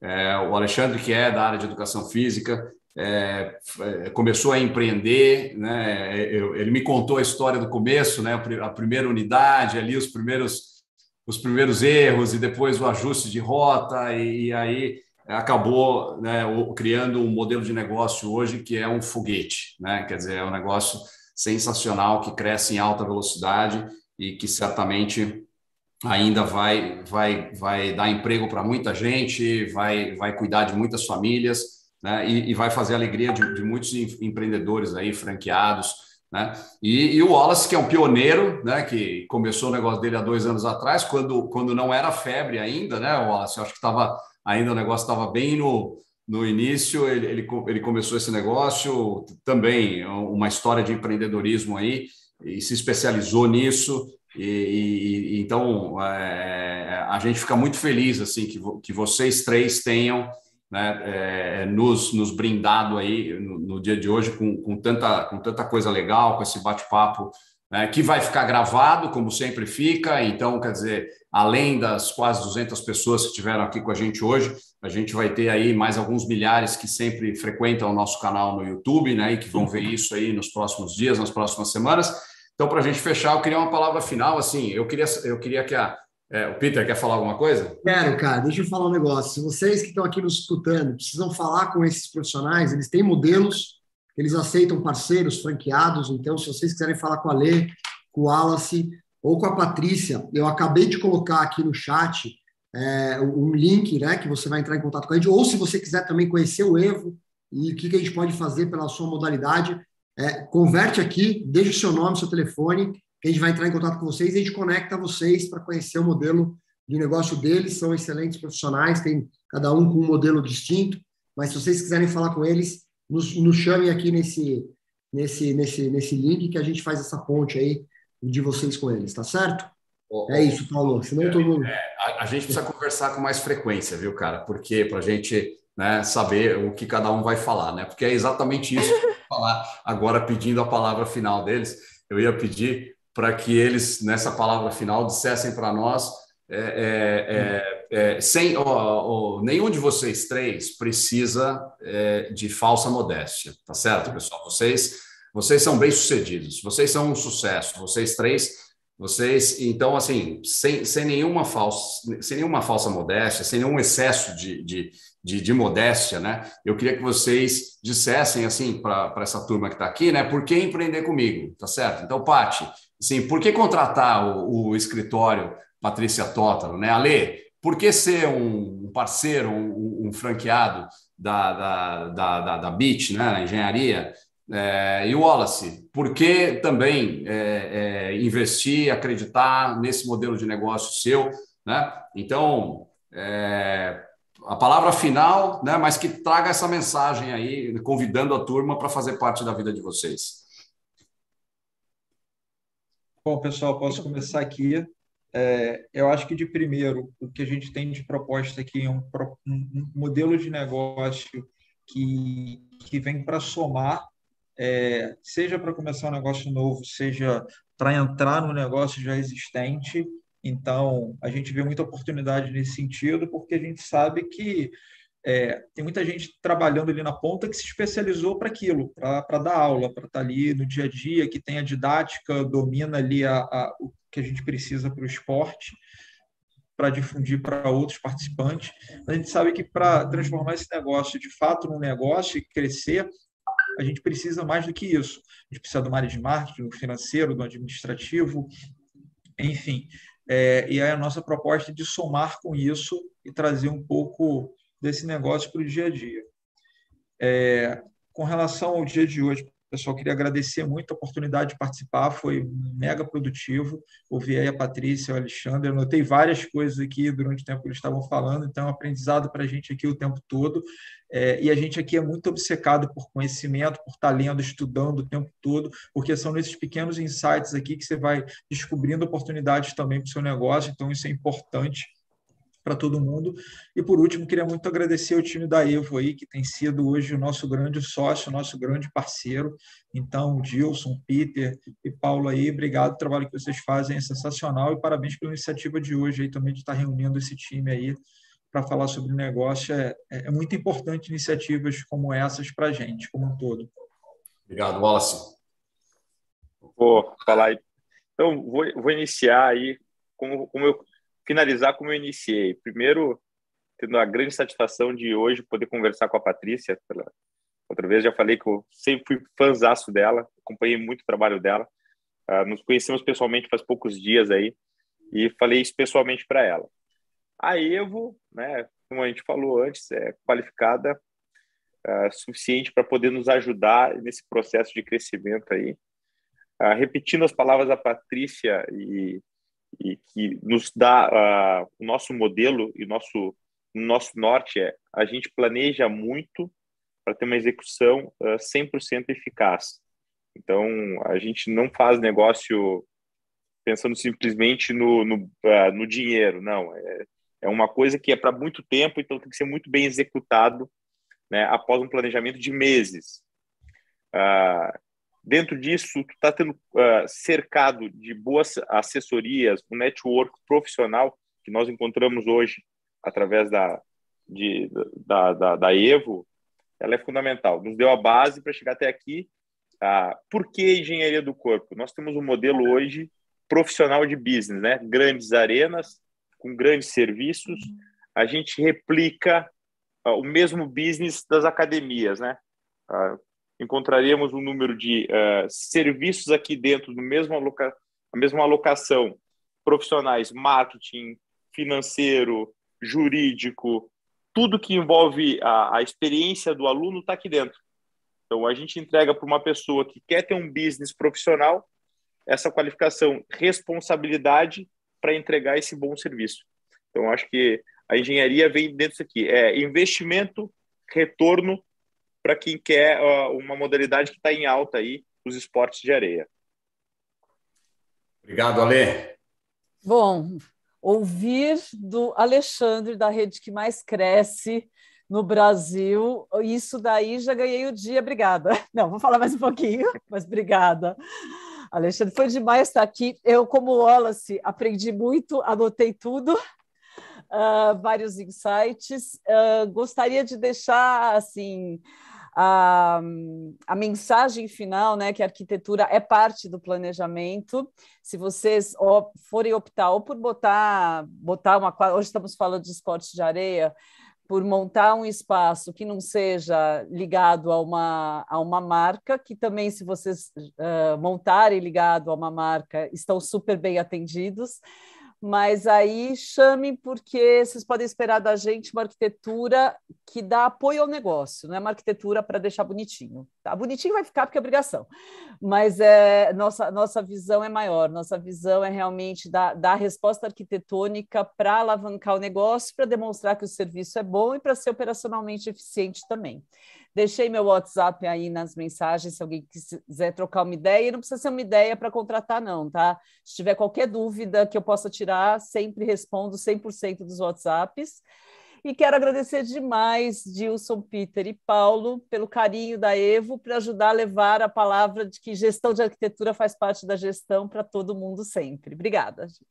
É, o Alexandre, que é da área de educação física, é, começou a empreender, né? Eu, ele me contou a história do começo, né? A primeira unidade, ali os primeiros os primeiros erros e depois o ajuste de rota e, e aí acabou né, criando um modelo de negócio hoje que é um foguete, né? Quer dizer, é um negócio sensacional que cresce em alta velocidade e que certamente ainda vai vai vai dar emprego para muita gente, vai vai cuidar de muitas famílias né? e, e, vai fazer a alegria de, de, muitos empreendedores aí, franqueados. Né? E, e, o Wallace, que é um pioneiro, né? que começou o negócio dele há dois anos atrás, quando, quando não era febre ainda, né, Wallace? Eu acho que estava ainda o negócio estava bem no, no início, ele, ele, ele começou esse negócio também, uma história de empreendedorismo aí, e se especializou nisso. E, e então é, a gente fica muito feliz assim que, que vocês três tenham né, é, nos, nos brindado aí no, no, dia de hoje com, com, tanta, com tanta coisa legal, com esse bate-papo né, que vai ficar gravado, como sempre fica. Então, quer dizer, além das quase 200 pessoas que estiveram aqui com a gente hoje, a gente vai ter aí mais alguns milhares que sempre frequentam o nosso canal no YouTube, né, e que vão ver isso aí nos próximos dias, nas próximas semanas. Então, para a gente fechar, eu queria uma palavra final. Assim, eu queria, eu queria que a é, o Peter quer falar alguma coisa? Quero, cara. Deixa eu falar um negócio. Se vocês que estão aqui nos escutando precisam falar com esses profissionais, eles têm modelos, eles aceitam parceiros, franqueados. Então, se vocês quiserem falar com a Lê, com o Wallace ou com a Patrícia, eu acabei de colocar aqui no chat é, um link, né, que você vai entrar em contato com a gente. Ou se você quiser também conhecer o Evo e o que, que a gente pode fazer pela sua modalidade, é, converte aqui, deixa o seu nome, seu telefone que a gente vai entrar em contato com vocês e a gente conecta vocês para conhecer o modelo de negócio deles. São excelentes profissionais, tem cada um com um modelo distinto, mas se vocês quiserem falar com eles, nos, nos chamem aqui nesse, nesse, nesse, nesse link que a gente faz essa ponte aí de vocês com eles, tá certo? Oh, é isso, Paulo. Senão é, todo mundo... É, a, a, gente precisa conversar com mais frequência, viu, cara? Porque para a gente né, saber o que cada um vai falar, né? Porque é exatamente isso que eu vou falar agora, pedindo a palavra final deles. Eu ia pedir para que eles, nessa palavra final, dissessem para nós, é, é, é, é sem nenhum de vocês três precisa é, de falsa modéstia, tá certo, pessoal? Vocês, vocês são bem sucedidos, vocês são um sucesso, vocês três, vocês, então, assim, sem, sem nenhuma falsa, sem nenhuma falsa modéstia, sem nenhum excesso de, de de, de, modéstia, né? Eu queria que vocês dissessem assim para essa turma que está aqui, né? Por que empreender comigo, tá certo? Então, Pati, Sim, por que contratar o, o escritório Patrícia Tótaro, né? Ale, por que ser um parceiro, um, um franqueado da, da, da, da, da BIT, né? engenharia? É, e o Wallace, por que também é, é, investir, acreditar nesse modelo de negócio seu? Né? Então, é, a palavra final, né, mas que traga essa mensagem aí, convidando a turma para fazer parte da vida de vocês. Bom, pessoal, posso começar aqui. É, eu acho que, de primeiro, o que a gente tem de proposta aqui é um, um modelo de negócio que, que vem para somar, é, seja para começar um negócio novo, seja para entrar no negócio já existente. Então, a gente vê muita oportunidade nesse sentido, porque a gente sabe que é, tem muita gente trabalhando ali na ponta que se especializou para aquilo, para dar aula, para estar tá ali no dia a dia, que tem a didática, domina ali a, a o que a gente precisa para o esporte, para difundir para outros participantes. A gente sabe que para transformar esse negócio de fato num negócio e crescer, a gente precisa mais do que isso. A gente precisa de uma área de marketing, do financeiro, do administrativo, enfim. É, e aí a nossa proposta é de somar com isso e trazer um pouco desse negócio para o dia a dia. É, com relação ao dia de hoje, pessoal, queria agradecer muito a oportunidade de participar, foi mega produtivo. Ouvi aí a Patrícia, o Alexandre, anotei várias coisas aqui durante o tempo que eles estavam falando, então é um aprendizado para a gente aqui o tempo todo. É, e a gente aqui é muito obcecado por conhecimento, por estar lendo, estudando o tempo todo, porque são nesses pequenos insights aqui que você vai descobrindo oportunidades também para o seu negócio, então isso é importante para todo mundo. E por último, queria muito agradecer ao time da Evo aí, que tem sido hoje o nosso grande sócio, nosso grande parceiro. Então, Dilson, Peter e Paulo aí, obrigado. O trabalho que vocês fazem é sensacional e parabéns pela iniciativa de hoje aí também de estar reunindo esse time aí para falar sobre o negócio. É, é muito importante iniciativas como essas para a gente, como um todo. Obrigado, Wallace. Vou falar aí. Então, vou, vou iniciar aí como, como eu finalizar como eu iniciei. Primeiro, tendo a grande satisfação de hoje poder conversar com a Patrícia. Pela... Outra vez já falei que eu sempre fui fãzaço dela, acompanhei muito o trabalho dela. Uh, nos conhecemos pessoalmente faz poucos dias aí e falei isso pessoalmente para ela. A Evo, né, como a gente falou antes, é qualificada uh, suficiente para poder nos ajudar nesse processo de crescimento aí. Uh, repetindo as palavras da Patrícia e e que nos dá uh, o nosso modelo e nosso nosso norte é a gente planeja muito para ter uma execução uh, ah, 100% eficaz. Então, a gente não faz negócio pensando simplesmente no, no, uh, no dinheiro, não. É, é uma coisa que é para muito tempo, então tem que ser muito bem executado né, após um planejamento de meses. Uh, Dentro disso, tu está tendo uh, cercado de boas assessorias, um network profissional que nós encontramos hoje através da, de, da, da, da Evo, ela é fundamental. Nos deu a base para chegar até aqui. Uh, por que engenharia do corpo? Nós temos um modelo hoje profissional de business, né? Grandes arenas com grandes serviços. A gente replica uh, o mesmo business das academias, né? Encontraríamos um número de uh, serviços aqui dentro do mesmo aloca a mesma alocação, profissionais, marketing, financeiro, jurídico, tudo que envolve a, a experiência do aluno está aqui dentro. Então, a gente entrega para uma pessoa que quer ter um business profissional essa qualificação, responsabilidade para entregar esse bom serviço. Então, acho que a engenharia vem dentro disso aqui. É investimento, retorno para quem quer uh, uma modalidade que está em alta aí, os esportes de areia. Obrigado, Ale. Bom, ouvir do Alexandre, da rede que mais cresce no Brasil, isso daí já ganhei o dia, obrigada. Não, vou falar mais um pouquinho, mas obrigada. Alexandre, foi demais estar aqui. Eu, como Wallace, aprendi muito, anotei tudo, uh, vários insights. Uh, gostaria de deixar, assim, a, a mensagem final, né, que a arquitetura é parte do planejamento. Se vocês forem optar ou por botar, botar uma hoje estamos falando de esportes de areia, por montar um espaço que não seja ligado a uma, a uma marca, que também, se vocês uh, montarem ligado a uma marca, estão super bem atendidos mas aí chamem porque vocês podem esperar da gente uma arquitetura que dá apoio ao negócio, não é uma arquitetura para deixar bonitinho. Tá? Bonitinho vai ficar porque é obrigação, mas é, nossa, nossa visão é maior, nossa visão é realmente dar, dar resposta arquitetônica para alavancar o negócio, para demonstrar que o serviço é bom e para ser operacionalmente eficiente também. Deixei meu WhatsApp aí nas mensagens, se alguém quiser trocar uma ideia. E não precisa ser uma ideia para contratar, não, tá? Se tiver qualquer dúvida que eu possa tirar, sempre respondo 100% dos WhatsApps. E quero agradecer demais, Dilson, Peter e Paulo, pelo carinho da Evo, para ajudar a levar a palavra de que gestão de arquitetura faz parte da gestão para todo mundo sempre. Obrigada. Gente.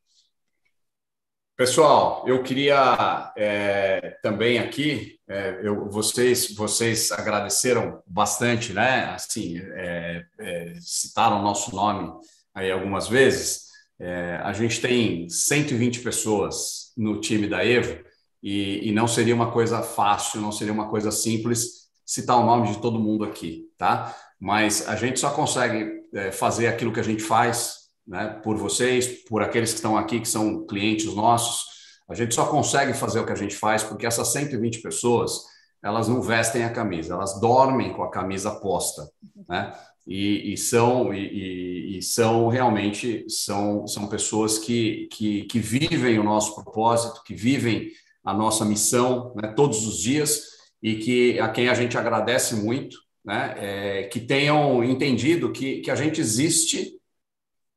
Pessoal, eu queria é, também aqui, é, eu, vocês, vocês agradeceram bastante, né? Assim, é, é citaram nosso nome aí algumas vezes. É, a gente tem 120 pessoas no time da Evo e, e, não seria uma coisa fácil, não seria uma coisa simples citar o nome de todo mundo aqui, tá? Mas a gente só consegue é, fazer aquilo que a gente faz né, por vocês, por aqueles que estão aqui, que são clientes nossos. A gente só consegue fazer o que a gente faz porque essas 120 pessoas, elas não vestem a camisa, elas dormem com a camisa posta, né? E, e são e, e, são realmente são, são pessoas que, que, que vivem o nosso propósito, que vivem a nossa missão né, todos os dias e que a quem a gente agradece muito, né, é, que tenham entendido que, que a gente existe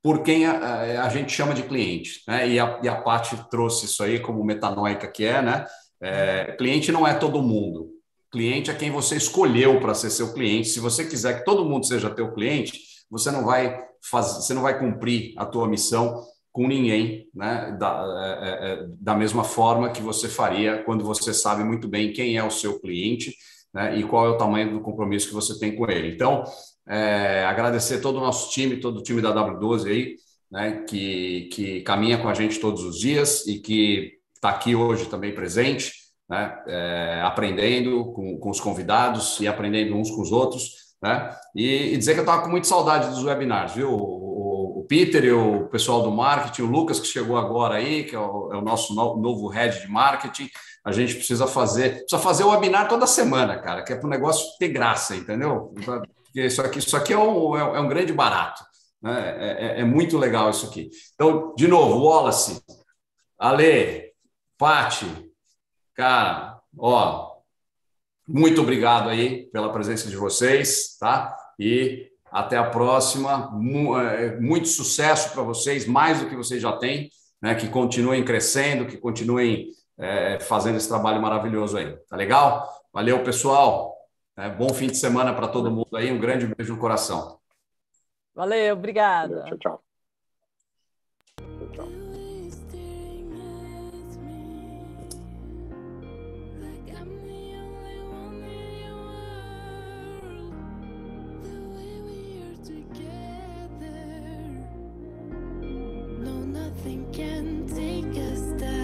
por quem a, a, gente chama de cliente. Né? E a, e a Paty trouxe isso aí como metanoica que é, né? É, cliente não é todo mundo. Cliente é quem você escolheu para ser seu cliente. Se você quiser que todo mundo seja teu cliente, você não vai fazer, você não vai cumprir a tua missão com ninguém, né? Da, é, é, é, da mesma forma que você faria quando você sabe muito bem quem é o seu cliente né? e qual é o tamanho do compromisso que você tem com ele. Então, é, agradecer todo o nosso time, todo o time da W12 aí, né? Que, que caminha com a gente todos os dias e que está aqui hoje também presente, né? É, aprendendo com, com os convidados e aprendendo uns com os outros. Né? E, e dizer que eu estava com muita saudade dos webinars, viu? O, o, Peter e o pessoal do marketing, o Lucas que chegou agora aí, que é o, é o nosso no, novo head de marketing. A gente precisa fazer, precisa fazer o webinar toda semana, cara, que é para o negócio ter graça, entendeu? Porque isso aqui, isso aqui é um, é um grande barato. Né? É, é, é muito legal isso aqui. Então, de novo, Wallace, Ale, Pati, cara, ó, muito obrigado aí pela presença de vocês, tá? E até a próxima. É, muito sucesso para vocês, mais do que vocês já têm, né? Que continuem crescendo, que continuem é, fazendo esse trabalho maravilhoso aí. Tá legal? Valeu, pessoal. Né? Bom fim de semana para todo mundo aí, um grande beijo no coração. Valeu, obrigada. Tchau, tchau. tchau, tchau. nothing can take us down.